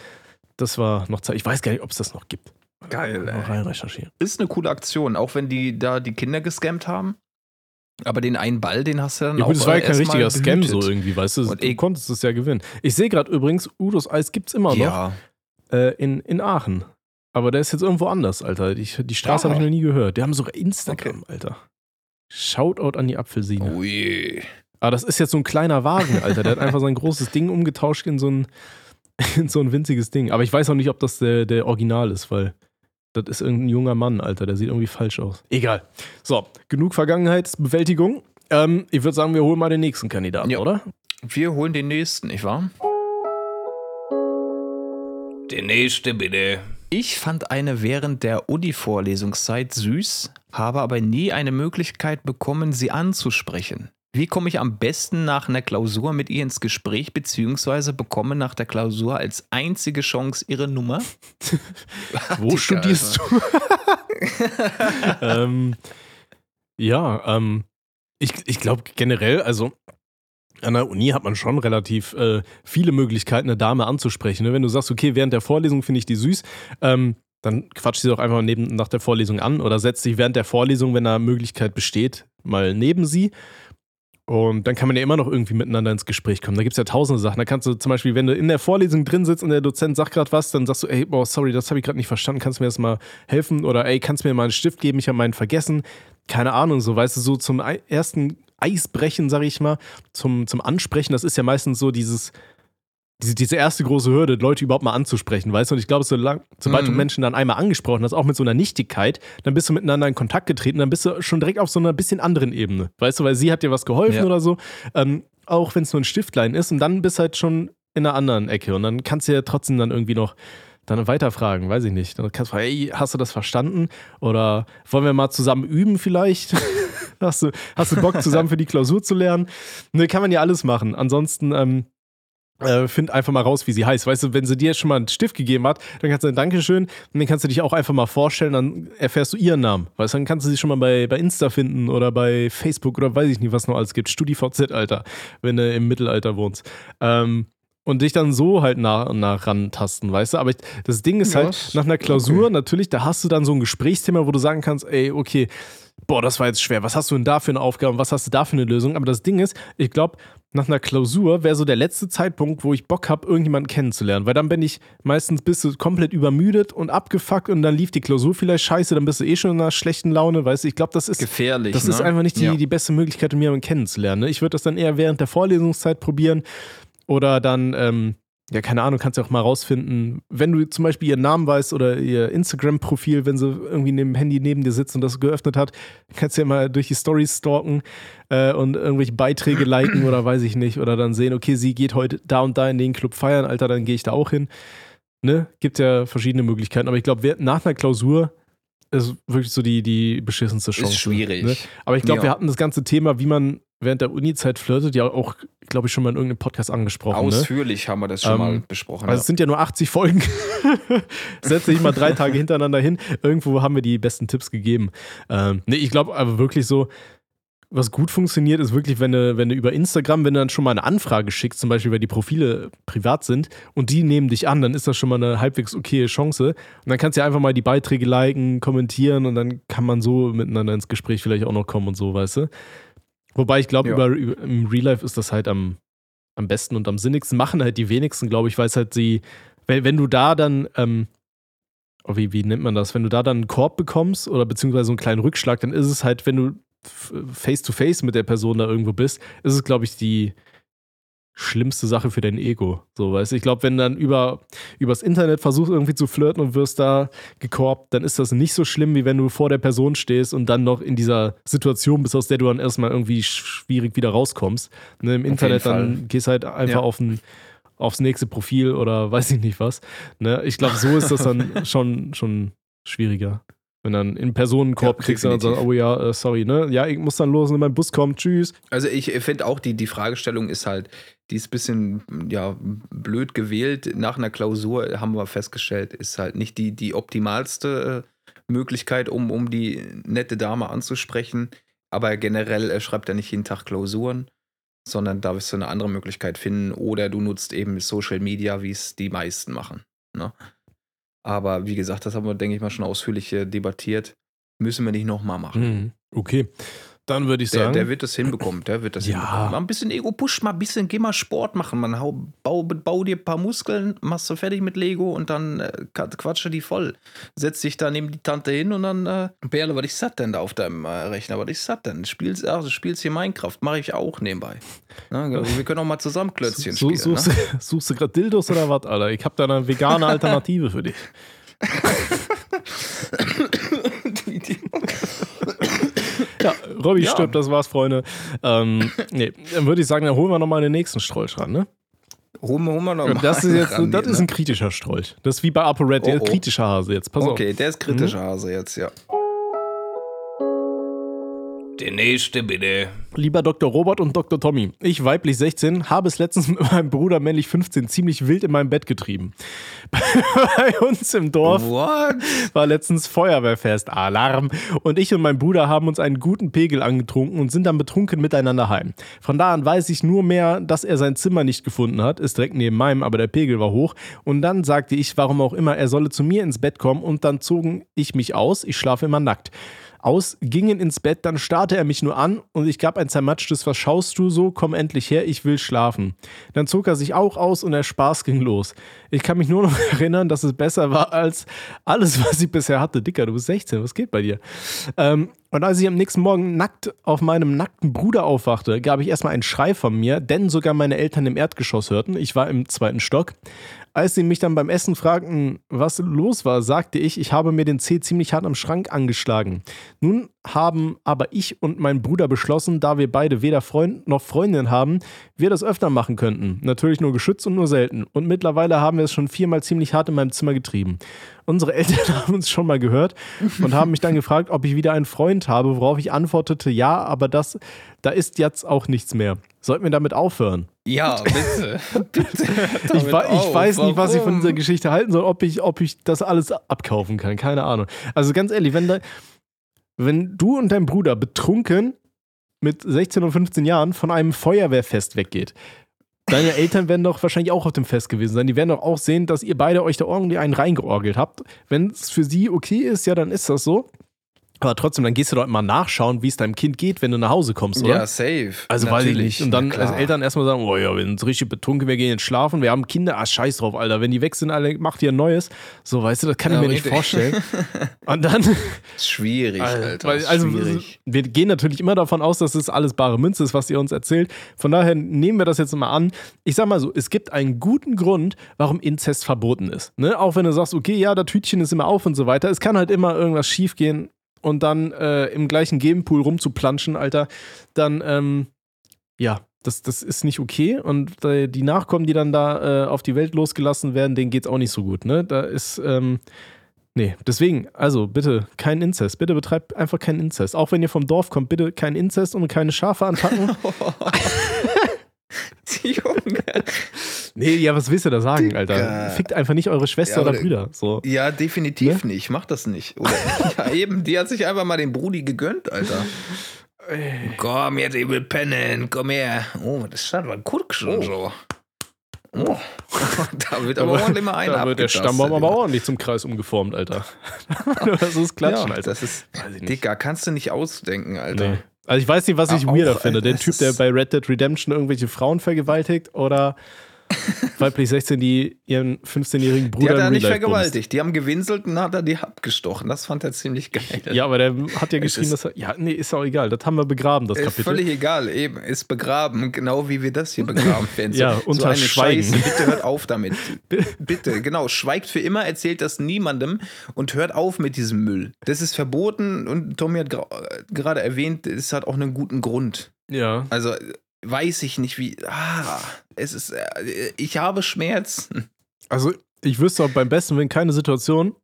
das war noch Zeit. Ich weiß gar nicht, ob es das noch gibt. Geil, ey. rein recherchieren. Ist eine coole Aktion, auch wenn die da die Kinder gescammt haben. Aber den einen Ball, den hast du dann Ja, auch gut, es war ja äh, kein richtiger Scam so irgendwie, weißt du? Und Du ich- konntest es ja gewinnen. Ich sehe gerade übrigens, Udos Eis gibt es immer noch Ja, äh, in, in Aachen. Aber der ist jetzt irgendwo anders, Alter. Die, die Straße Ah. habe ich noch nie gehört. Die haben sogar Instagram, Alter. Shoutout an die Apfelsine. oh je. Aber das ist jetzt so ein kleiner Wagen, Alter. Der hat einfach sein großes Ding umgetauscht in so ein, in so ein winziges Ding. Aber ich weiß auch nicht, ob das der, der Original ist, weil das ist irgendein junger Mann, Alter. Der sieht irgendwie falsch aus. Egal. So, genug Vergangenheitsbewältigung. Ähm, ich würde sagen, wir holen mal den nächsten Kandidaten, Ja. oder? Wir holen den nächsten, nicht wahr? Der nächste bitte. Ich fand eine während der Uni-Vorlesungszeit süß, habe aber nie eine Möglichkeit bekommen, sie anzusprechen. Wie komme ich am besten nach einer Klausur mit ihr ins Gespräch, beziehungsweise bekomme nach der Klausur als einzige Chance ihre Nummer? Wo studierst du? ähm, ja, ähm, ich, ich glaube generell, also an der Uni hat man schon relativ äh, viele Möglichkeiten, eine Dame anzusprechen. Ne? Wenn du sagst, okay, während der Vorlesung finde ich die süß, ähm, dann quatsch sie doch einfach neben, nach der Vorlesung an oder setz dich während der Vorlesung, wenn da Möglichkeit besteht, mal neben sie. Und dann kann man ja immer noch irgendwie miteinander ins Gespräch kommen. Da gibt es ja tausende Sachen. Da kannst du zum Beispiel, wenn du in der Vorlesung drin sitzt und der Dozent sagt gerade was, dann sagst du, ey, boah, sorry, das habe ich gerade nicht verstanden, kannst du mir das mal helfen? Oder ey, kannst du mir mal einen Stift geben, ich habe meinen vergessen. Keine Ahnung, so, weißt du, so zum ersten Eisbrechen, sag ich mal, zum, zum Ansprechen, das ist ja meistens so dieses, diese, diese erste große Hürde, Leute überhaupt mal anzusprechen, weißt du? Und ich glaube, solang, sobald du Mhm. Menschen dann einmal angesprochen hast, auch mit so einer Nichtigkeit, dann bist du miteinander in Kontakt getreten, dann bist du schon direkt auf so einer bisschen anderen Ebene, weißt du? Weil sie hat dir was geholfen Ja. oder so, ähm, auch wenn es nur ein Stiftlein ist und dann bist du halt schon in einer anderen Ecke und dann kannst du ja trotzdem dann irgendwie noch dann weiterfragen, weiß ich nicht. Dann kannst du fragen, hey, hast du das verstanden? Oder wollen wir mal zusammen üben vielleicht? hast, du, hast du Bock, zusammen für die Klausur zu lernen? Ne, kann man ja alles machen. Ansonsten, ähm, äh, find einfach mal raus, wie sie heißt. Weißt du, wenn sie dir jetzt schon mal einen Stift gegeben hat, dann kannst du sagen, Dankeschön, und dann kannst du dich auch einfach mal vorstellen, dann erfährst du ihren Namen. Weißt du, dann kannst du sie schon mal bei, bei Insta finden oder bei Facebook oder weiß ich nicht, was noch alles gibt. StudiVZ, Alter, wenn du im Mittelalter wohnst. Ähm, und dich dann so halt nach und nach rantasten, weißt du? Aber ich, das Ding ist Ja, halt, nach einer Klausur, natürlich, da hast du dann so ein Gesprächsthema, wo du sagen kannst, ey, okay, boah, das war jetzt schwer. Was hast du denn da für eine Aufgabe? Was hast du da für eine Lösung? Aber das Ding ist, ich glaube, nach einer Klausur wäre so der letzte Zeitpunkt, wo ich Bock habe, irgendjemanden kennenzulernen. Weil dann bin ich meistens bist du komplett übermüdet und abgefuckt und dann lief die Klausur vielleicht scheiße, dann bist du eh schon in einer schlechten Laune, weißt du? Ich glaube, das ist Gefährlich. das ne? ist einfach nicht die, ja. die beste Möglichkeit, um jemanden kennenzulernen. Ne? Ich würde das dann eher während der Vorlesungszeit probieren oder dann, ähm, ja, keine Ahnung, kannst du auch mal rausfinden, wenn du zum Beispiel ihren Namen weißt oder ihr Instagram-Profil, wenn sie irgendwie neben dem Handy neben dir sitzt und das geöffnet hat, kannst du ja mal durch die Stories stalken äh, und irgendwelche Beiträge liken oder weiß ich nicht. Oder dann sehen, okay, sie geht heute da und da in den Club feiern, Alter, dann gehe ich da auch hin. Ne? Gibt ja verschiedene Möglichkeiten. Aber ich glaube, nach einer Klausur ist wirklich so die, die beschissenste Chance. Ist schwierig. Ne? Aber ich glaube, Ja. wir hatten das ganze Thema, wie man während der Uni-Zeit flirtet, ja auch, glaube ich, schon mal in irgendeinem Podcast angesprochen. Ne? Ausführlich haben wir das schon Ähm, mal besprochen. Also es sind ja nur 80 Folgen. Setz dich mal drei Tage hintereinander hin. Irgendwo haben wir die besten Tipps gegeben. Ähm, nee, ich glaube aber wirklich so, was gut funktioniert, ist wirklich, wenn du, wenn du über Instagram, wenn du dann schon mal eine Anfrage schickst, zum Beispiel, weil die Profile privat sind und die nehmen dich an, dann ist das schon mal eine halbwegs okaye Chance. Und dann kannst du ja einfach mal die Beiträge liken, kommentieren und dann kann man so miteinander ins Gespräch vielleicht auch noch kommen und so, weißt du? Wobei ich glaube, Ja. im Real Life ist das halt am, am besten und am sinnigsten. Machen halt die wenigsten, glaube ich, weil es halt sie, wenn, wenn du da dann, ähm, oh, wie, wie nennt man das, wenn du da dann einen Korb bekommst oder beziehungsweise so einen kleinen Rückschlag, dann ist es halt, wenn du face to face mit der Person da irgendwo bist, ist es, glaube ich, die schlimmste Sache für dein Ego. So, weißt ich glaube, wenn dann über übers Internet versuchst irgendwie zu flirten und wirst da gekorbt, dann ist das nicht so schlimm, wie wenn du vor der Person stehst und dann noch in dieser Situation bist, aus der du dann erstmal irgendwie sch- schwierig wieder rauskommst. Ne, Im Internet jeden dann gehst halt einfach Ja. auf ein aufs nächste Profil oder weiß ich nicht was. Ne? Ich glaube, so ist das dann schon, schon schwieriger. Wenn dann in Personenkorb Ja, kriegst du dann so, definitiv. oh ja, äh, sorry, ne? Ja, ich muss dann los und mein Bus kommt, tschüss. Also ich finde auch, die, die Fragestellung ist halt, die ist ein bisschen ja, blöd gewählt. Nach einer Klausur haben wir festgestellt, ist halt nicht die, die optimalste äh, Möglichkeit, um, um die nette Dame anzusprechen. Aber generell äh, schreibt er nicht jeden Tag Klausuren, sondern da wirst du eine andere Möglichkeit finden. Oder du nutzt eben Social Media, wie es die meisten machen. Ne? Aber wie gesagt, das haben wir, denke ich mal, schon ausführlich äh, debattiert. Müssen wir nicht nochmal machen. Mhm. Okay. Dann würde ich Der, sagen. der wird das hinbekommen, der wird das Ja. hinbekommen. Mal ein bisschen Ego-Push, mal ein bisschen, geh mal Sport machen, man. Hau, bau, bau dir ein paar Muskeln, machst du fertig mit Lego und dann äh, quatsche die voll. Setz dich da neben die Tante hin und dann, äh, Perle, was ich satt denn da auf deinem äh, Rechner? Was ich satt denn? Spielst, du spielst hier Minecraft, mache ich auch nebenbei. Na, also wir können auch mal zusammen Klötzchen Su- spielen. suchst, ne? suchst du gerade Dildos oder was, Alter? Ich habe da eine vegane Alternative für dich. Ja, Robby Ja. stirbt, das war's, Freunde. Ähm, nee, dann würde ich sagen, dann holen wir nochmal den nächsten Strolch ran, ne? Holen wir, holen wir noch mal Das ist jetzt, ran das ist ne? ein kritischer Strolch. Das ist wie bei ApoRed, der Oh, oh. kritische Hase jetzt. Pass Okay, der ist kritischer Mhm. Hase jetzt, ja. Der nächste bitte. Lieber Dr. Robert und Dr. Tommy, ich weiblich 16 habe es letztens mit meinem Bruder männlich 15 ziemlich wild in meinem Bett getrieben. Bei uns im Dorf What? war letztens Feuerwehrfest, Alarm. Und ich und mein Bruder haben uns einen guten Pegel angetrunken und sind dann betrunken miteinander heim. Von da an weiß ich nur mehr, dass er sein Zimmer nicht gefunden hat, ist direkt neben meinem, aber der Pegel war hoch. Und dann sagte ich, warum auch immer, er solle zu mir ins Bett kommen und dann zogen ich mich aus, ich schlafe immer nackt. Aus, gingen ins Bett, dann starrte er mich nur an und ich gab ein zermatschtes Was schaust du so? Komm endlich her, ich will schlafen. Dann zog er sich auch aus und der Spaß ging los. Ich kann mich nur noch erinnern, dass es besser war als alles, was ich bisher hatte. Dicker, du bist 16, was geht bei dir? Ähm, und als ich am nächsten Morgen nackt auf meinem nackten Bruder aufwachte, gab ich erstmal einen Schrei von mir, denn sogar meine Eltern im Erdgeschoss hörten. Ich war im zweiten Stock. Als sie mich dann beim Essen fragten, was los war, sagte ich, ich habe mir den Zeh ziemlich hart am Schrank angeschlagen. Nun haben aber ich und mein Bruder beschlossen, da wir beide weder Freund noch Freundin haben, wir das öfter machen könnten. Natürlich nur geschützt und nur selten. Und mittlerweile haben wir es schon viermal ziemlich hart in meinem Zimmer getrieben. Unsere Eltern haben uns schon mal gehört und haben mich dann gefragt, ob ich wieder einen Freund habe, worauf ich antwortete, ja, aber das, da ist jetzt auch nichts mehr. Sollten wir damit aufhören? Ja, bitte. bitte Ich, wei- ich auf. weiß nicht, was ich von Warum? dieser Geschichte halten soll, ob ich, ob ich das alles abkaufen kann. Keine Ahnung. Also ganz ehrlich, wenn, da, wenn du und dein Bruder betrunken mit 16 und 15 Jahren von einem Feuerwehrfest weggeht, deine Eltern werden doch wahrscheinlich auch auf dem Fest gewesen sein. Die werden doch auch sehen, dass ihr beide euch da irgendwie einen reingeorgelt habt. Wenn es für sie okay ist, ja, dann ist das so. Aber trotzdem, dann gehst du doch immer nachschauen, wie es deinem Kind geht, wenn du nach Hause kommst, oder? Ja, safe. Also weiß ich Natürlich. nicht. Und dann als. Eltern erstmal sagen, oh ja, wenn es richtig betrunken, wir gehen jetzt schlafen, wir haben Kinder, ah, scheiß drauf, Alter. Wenn die weg sind, alle, macht ihr ein neues. So, weißt du, das kann ich Ja, mir nicht richtig. vorstellen. Und dann, schwierig, Alter. weil, also schwierig. wir gehen natürlich immer davon aus, dass es alles bare Münze ist, was ihr uns erzählt. Von daher nehmen wir das jetzt mal an. Ich sag mal so, es gibt einen guten Grund, warum Inzest verboten ist. Ne? Auch wenn du sagst, okay, ja, das Tütchen ist immer auf und so weiter. Es kann halt immer irgendwas schiefgehen und dann äh, im gleichen Gamepool rumzuplanschen, Alter, dann, ähm, ja, das, das ist nicht okay. Und äh, die Nachkommen, die dann da äh, auf die Welt losgelassen werden, denen geht's auch nicht so gut, ne? Da ist, ähm, nee, deswegen, also bitte, kein Inzest. Bitte betreibt einfach keinen Inzest. Auch wenn ihr vom Dorf kommt, bitte kein Inzest und keine Schafe anpacken. Junge. nee, ja, was willst du da sagen, Alter? Digga. Fickt einfach nicht eure Schwester Ja, oder aber- Brüder. So. Ja, definitiv Ne? nicht. Mach das nicht. Oder, ja, eben. Die hat sich einfach mal den Brudi gegönnt, Alter. Komm, jetzt, ich will pennen. Komm her. Oh, das hat was guck schon so. Oh. da wird aber ordentlich mal einer Da wird der Stammbaum aber ordentlich zum Kreis umgeformt, Alter. das ist Klatschen, ja, Alter. Das ist. Dicker, kannst du nicht ausdenken, Alter. Nee. Also ich weiß nicht, was ich weirder finde. Der das Typ, der bei Red Dead Redemption irgendwelche Frauen vergewaltigt oder weiblich 16, die ihren 15-jährigen Die Bruder hat er nicht vergewaltigt. Die haben gewinselt und hat er die abgestochen. Das fand er ziemlich geil. bumst. Ja, aber der hat ja Es geschrieben, ist- dass er. Ja, nee, ist auch egal. Das haben wir begraben, das Ist Kapitel. völlig egal, eben, ist begraben, genau wie wir das hier begraben werden. Ja, unter Schweigen. Scheiße, bitte hört auf damit. Bitte, genau, schweigt für immer, erzählt das niemandem und hört auf mit diesem Müll. Das ist verboten und Tommy hat gra- gerade erwähnt, es hat auch einen guten Grund. Ja. Also weiß ich nicht, wie. Ah, es ist. Äh, ich habe Schmerzen. Also, ich wüsste auch beim besten Willen keine Situation,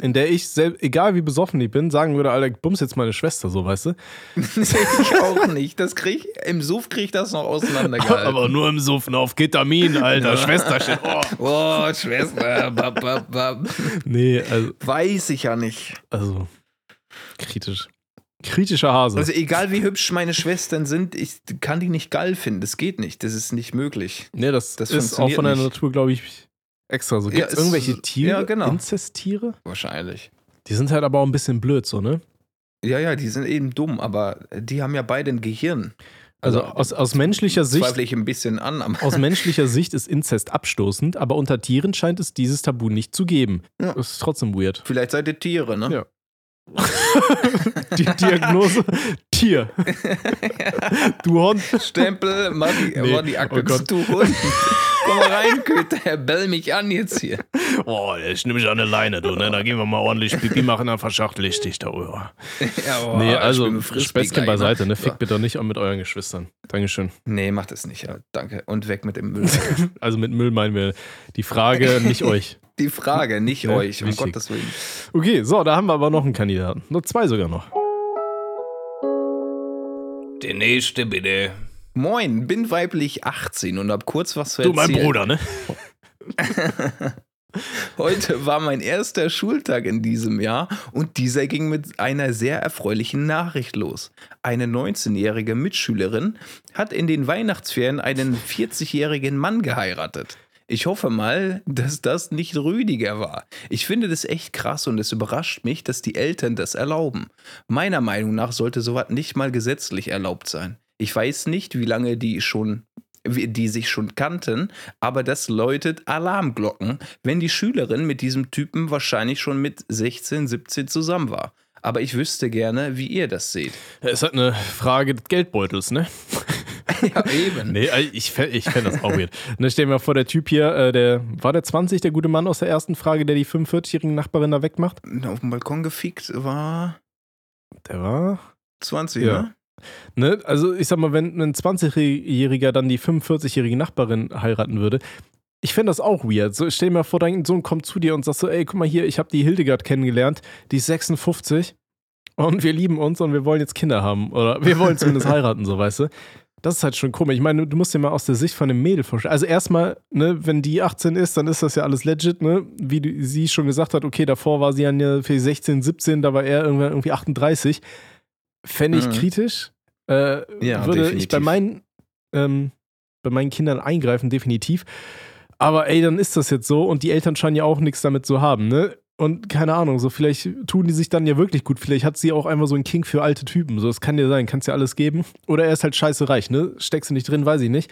in der ich, selbst, egal wie besoffen ich bin, sagen würde, Alter, bums jetzt meine Schwester, so, weißt du? ich auch nicht. Das krieg, Im Suff krieg ich das noch auseinandergehalten. Aber nur im Suffen auf Ketamin, Alter, Schwesterchen. Oh. Oh, Schwester. Bab, bab, bab. Nee, also, Weiß ich ja nicht. also kritisch. Kritischer Hase. Also egal wie hübsch meine Schwestern sind, ich kann die nicht geil finden. Das geht nicht. Das ist nicht möglich. nee, das, das ist auch von der nicht. Natur, glaube ich, extra so. Ja, Gibt es es- irgendwelche Tiere, ja, genau. Inzesttiere? Wahrscheinlich. Die sind halt aber auch ein bisschen blöd, so, ne? Ja, ja, die sind eben dumm, aber die haben ja beide ein Gehirn. Also aus, aus menschlicher Sicht zweifle ich ein bisschen an. Aus menschlicher Sicht ist Inzest abstoßend, aber unter Tieren scheint es dieses Tabu nicht zu geben. Ja. Das ist trotzdem weird. vielleicht seid ihr Tiere, ne? Ja. Die Diagnose: Tier. Du Hund. Stempel, mach die, Nee, die Akte oh Gott. zu. Hund. Mal rein, Köter, bell mich an jetzt hier. Oh, ich nehme mich an eine Leine, du, ne? Da gehen wir mal ordentlich Pipi machen, dann verschachtel ich dich da. Oh. Ja, boah, Nee, also Spätzchen gleich, beiseite, ne? So. Fick bitte nicht mit euren Geschwistern. Dankeschön. Nee, mach das nicht, ja, danke. Und weg mit dem Müll. Also mit Müll meinen wir die Frage, nicht euch. Die Frage, nicht Ja, euch, um. Gottes Willen. Okay, so, da haben wir aber noch einen Kandidaten. Nur zwei sogar noch. Der nächste bitte. Moin, bin weiblich 18 und hab kurz was zu Du, mein erzählen. Bruder, ne? Heute war mein erster Schultag in diesem Jahr und dieser ging mit einer sehr erfreulichen Nachricht los. Eine 19-jährige Mitschülerin hat in den Weihnachtsferien einen 40-jährigen Mann geheiratet. Ich hoffe mal, dass das nicht Rüdiger war. Ich finde das echt krass und es überrascht mich, dass die Eltern das erlauben. Meiner Meinung nach sollte sowas nicht mal gesetzlich erlaubt sein. Ich weiß nicht, wie lange die schon die sich schon kannten, aber das läutet Alarmglocken, wenn die Schülerin mit diesem Typen wahrscheinlich schon mit 16, 17 zusammen war. Aber ich wüsste gerne, wie ihr das seht. Es ist halt eine Frage des Geldbeutels, ne? Ja, eben. Nee, äh, ich, ich fände das auch weird. Ne, stell dir mal vor, der Typ hier, äh, der war der 20, der gute Mann aus der ersten Frage, der die 45-jährige Nachbarin da wegmacht? Auf dem Balkon gefickt war Der war. 20, Ja. ne? Ne? Also, ich sag mal, wenn ein 20-Jähriger dann die 45-jährige Nachbarin heiraten würde, ich fände das auch weird. So, stell dir mal vor, dein Sohn kommt zu dir und sagt so: Ey, guck mal hier, ich habe die Hildegard kennengelernt, die ist 56 und wir lieben uns und wir wollen jetzt Kinder haben. Oder wir wollen zumindest heiraten, so, weißt du? Das ist halt schon komisch. Ich meine, du musst dir mal aus der Sicht von dem Mädel vorstellen. Also erstmal, ne, wenn die 18 ist, dann ist das ja alles legit, ne? Wie du, sie schon gesagt hat, okay, davor war sie ja für 16, 17, da war er irgendwann irgendwie 38. Fände ich Mhm. kritisch. Äh, Ja, würde ich definitiv. bei meinen, ähm, bei meinen Kindern eingreifen, definitiv. Aber ey, dann ist das jetzt so und die Eltern scheinen ja auch nichts damit zu haben, ne? Und keine Ahnung, so vielleicht tun die sich dann ja wirklich gut. Vielleicht hat sie auch einfach so einen King für alte Typen. So, das kann dir sein, kannst ja alles geben. Oder er ist halt scheiße reich, ne? Steckst du nicht drin, weiß ich nicht.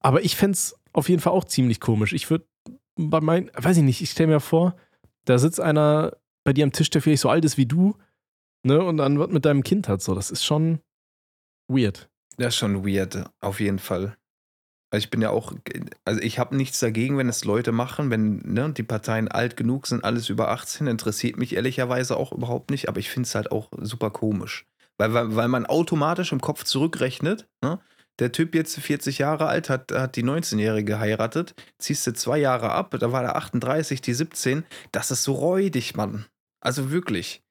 Aber ich fände es auf jeden Fall auch ziemlich komisch. Ich würde bei meinen, weiß ich nicht, ich stelle mir vor, da sitzt einer bei dir am Tisch, der vielleicht so alt ist wie du, ne? Und dann was mit deinem Kind hat. So, das ist schon weird. Das ist schon weird, auf jeden Fall. Also ich bin ja auch, also ich habe nichts dagegen, wenn es Leute machen, wenn ne, die Parteien alt genug sind, alles über 18, interessiert mich ehrlicherweise auch überhaupt nicht, aber ich finde es halt auch super komisch. Weil, weil, weil man automatisch im Kopf zurückrechnet, ne? Der Typ jetzt 40 Jahre alt, hat, hat die 19-Jährige geheiratet, ziehst du zwei Jahre ab, da war der 38, die 17, das ist so räudig, Mann. Also wirklich.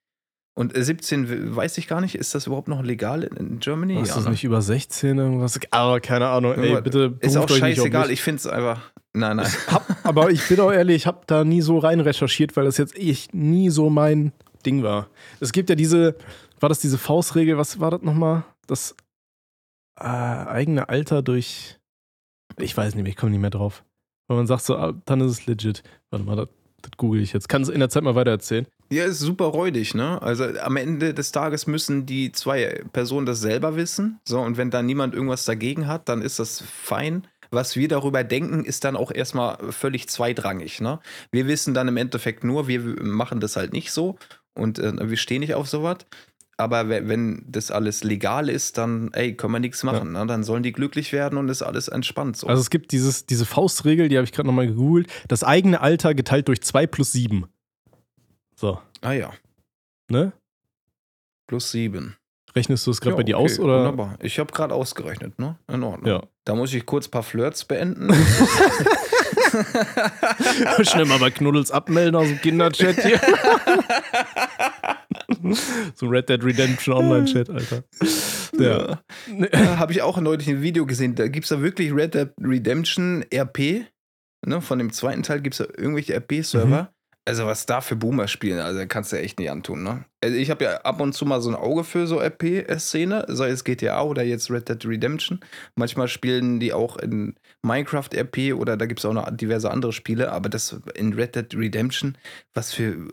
Und äh, 17 weiß ich gar nicht, ist das überhaupt noch legal in, Germany? ist das ne? nicht über 16 irgendwas? Aber keine Ahnung, ey, Ja, bitte Ist auch scheißegal, ich finde es einfach. Nein, nein. Hab, aber ich bin auch ehrlich, ich habe da nie so rein recherchiert, weil das jetzt echt nie so mein Ding war. Es gibt ja diese, war das diese Faustregel, was war das nochmal? Das äh, eigene Alter durch, ich weiß nicht mehr, ich komme nicht mehr drauf. Wenn man sagt so, ah, dann ist es legit. Warte mal, das, das google ich jetzt. Kannst du in der Zeit mal weiter erzählen? Ja, ist super räudig, ne? Also am Ende des Tages müssen die zwei Personen das selber wissen. So, und wenn da niemand irgendwas dagegen hat, dann ist das fein. Was wir darüber denken, ist dann auch erstmal völlig zweitrangig, ne? Wir wissen dann im Endeffekt nur, wir machen das halt nicht so und äh, wir stehen nicht auf sowas. Aber we- wenn das alles legal ist, dann, ey, können wir nichts machen. Ne? Dann sollen die glücklich werden und ist alles entspannt so. Also es gibt dieses, diese Faustregel, die habe ich gerade nochmal gegoogelt. Das eigene Alter geteilt durch 2 plus 7. So, ah ja, ne? plus sieben. Rechnest du es gerade Ja, bei dir okay, aus? Oder? Wunderbar. Ich habe gerade ausgerechnet, ne? In Ordnung. Ja. Da muss ich kurz ein paar Flirts beenden. Schnell mal bei Knuddels abmelden aus dem Kinderchat hier. so Red Dead Redemption Online-Chat, Alter. Ja. Da habe ich auch neulich ein Video gesehen. Da gibt es da wirklich Red Dead Redemption RP. Ne? Von dem zweiten Teil gibt es da irgendwelche RP-Server. Mhm. Also, was da für Boomer spielen, also kannst du echt nicht antun, ne? Also, ich habe ja ab und zu mal so ein Auge für so RP-Szene, sei es GTA oder jetzt Red Dead Redemption. Manchmal spielen die auch in Minecraft RP oder da gibt es auch noch diverse andere Spiele, aber das in Red Dead Redemption, was für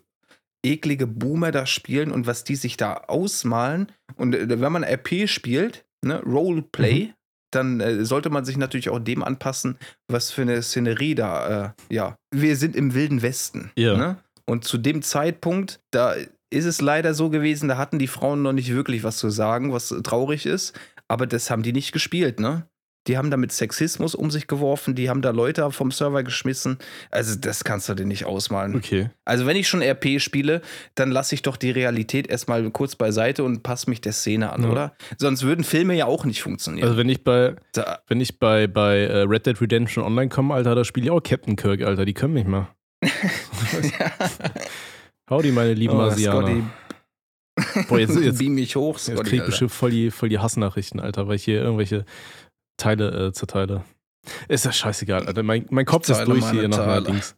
eklige Boomer da spielen und was die sich da ausmalen. Und äh, wenn man RP spielt, ne, Roleplay, dann äh, sollte man sich natürlich auch dem anpassen, was für eine Szenerie da, äh, ja. Wir sind im Wilden Westen. Ja. Ne? Und zu dem Zeitpunkt, da ist es leider so gewesen, da hatten die Frauen noch nicht wirklich was zu sagen, was traurig ist. Aber das haben die nicht gespielt, ne? Die haben da mit Sexismus um sich geworfen, die haben da Leute vom Server geschmissen. Also, das kannst du dir nicht ausmalen. Okay. Also, wenn ich schon RP spiele, dann lasse ich doch die Realität erstmal kurz beiseite und passe mich der Szene an, Ja. oder? Sonst würden Filme ja auch nicht funktionieren. Also wenn ich bei, da, wenn ich bei, bei äh, Red Dead Redemption Online komme, Alter, da spiele ich auch Captain Kirk, Alter. Die können mich mal. Howdy, meine lieben oh, Asianer. Scotty, Boah, jetzt, jetzt, beam mich hoch, jetzt Scotty. krieg ich bestimmt voll die, voll die Hassnachrichten, Alter, weil ich hier irgendwelche Teile äh, zerteile. Ist ja scheißegal, Alter. Mein, mein Kopf ist durch hier nach einer Teile. Dings.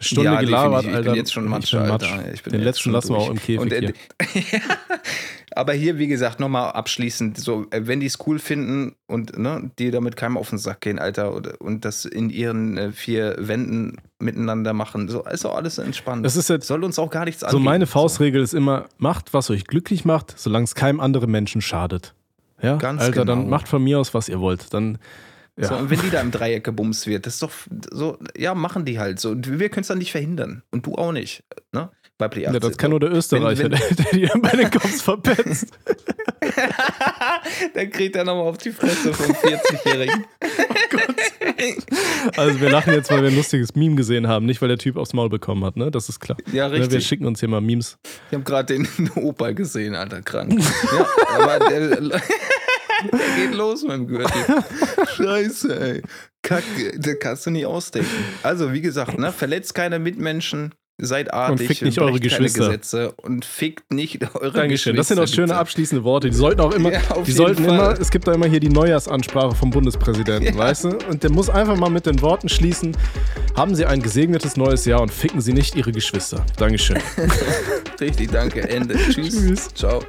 Stunde Ja, gelabert, definitiv. Alter. Ich bin jetzt schon Ich Matsch, Alter. Ich bin Den letzten lassen wir auch im Käfig Und, äh, hier. aber hier, wie gesagt, nochmal abschließend, so, äh, wenn die es cool finden und ne, die damit keinem auf den Sack gehen, Alter, und, und das in ihren äh, vier Wänden miteinander machen, so ist auch alles entspannt. Das ist jetzt Soll uns auch gar nichts so angehen. meine Faustregel ist immer, macht, was euch glücklich macht, solange es keinem anderen Menschen schadet. Ja, Ganz Alter, dann genau. macht von mir aus, was ihr wollt. Dann, So, ja. und wenn die da im Dreieck gebumst wird, das ist doch so, ja, machen die halt so. Und wir können es dann nicht verhindern. Und du auch nicht. Ne? Bei Play ja, 18. das kann nur der Österreicher, Wenn- wenn- der, der dir bei den Kopf verpetzt. Dann kriegt er nochmal auf die Fresse vom 40-Jährigen. Also wir lachen jetzt, weil wir ein lustiges Meme gesehen haben, nicht weil der Typ aufs Maul bekommen hat, ne? Das ist klar. Ja, Ne, Wir richtig. schicken uns hier mal Memes. Ich habe gerade den Opa gesehen, Alter, krank. ja, aber der, der geht los mit dem Gürtel. Scheiße, ey. Kacke, das kannst du nicht ausdenken. Also, wie gesagt, ne, verletzt keine Mitmenschen, seid artig, fickt nicht eure Geschwister. Gesetze und fickt nicht eure Dankeschön. Das sind auch Geschwister, schöne abschließende Worte. Die sollten auch immer, Ja, die sollten Fall. immer, es gibt da immer hier die Neujahrsansprache vom Bundespräsidenten, Ja. weißt du? Und der muss einfach mal mit den Worten schließen, haben Sie ein gesegnetes neues Jahr und ficken Sie nicht Ihre Geschwister. Dankeschön. Richtig, danke. Ende. Tschüss. Tschüss. Ciao.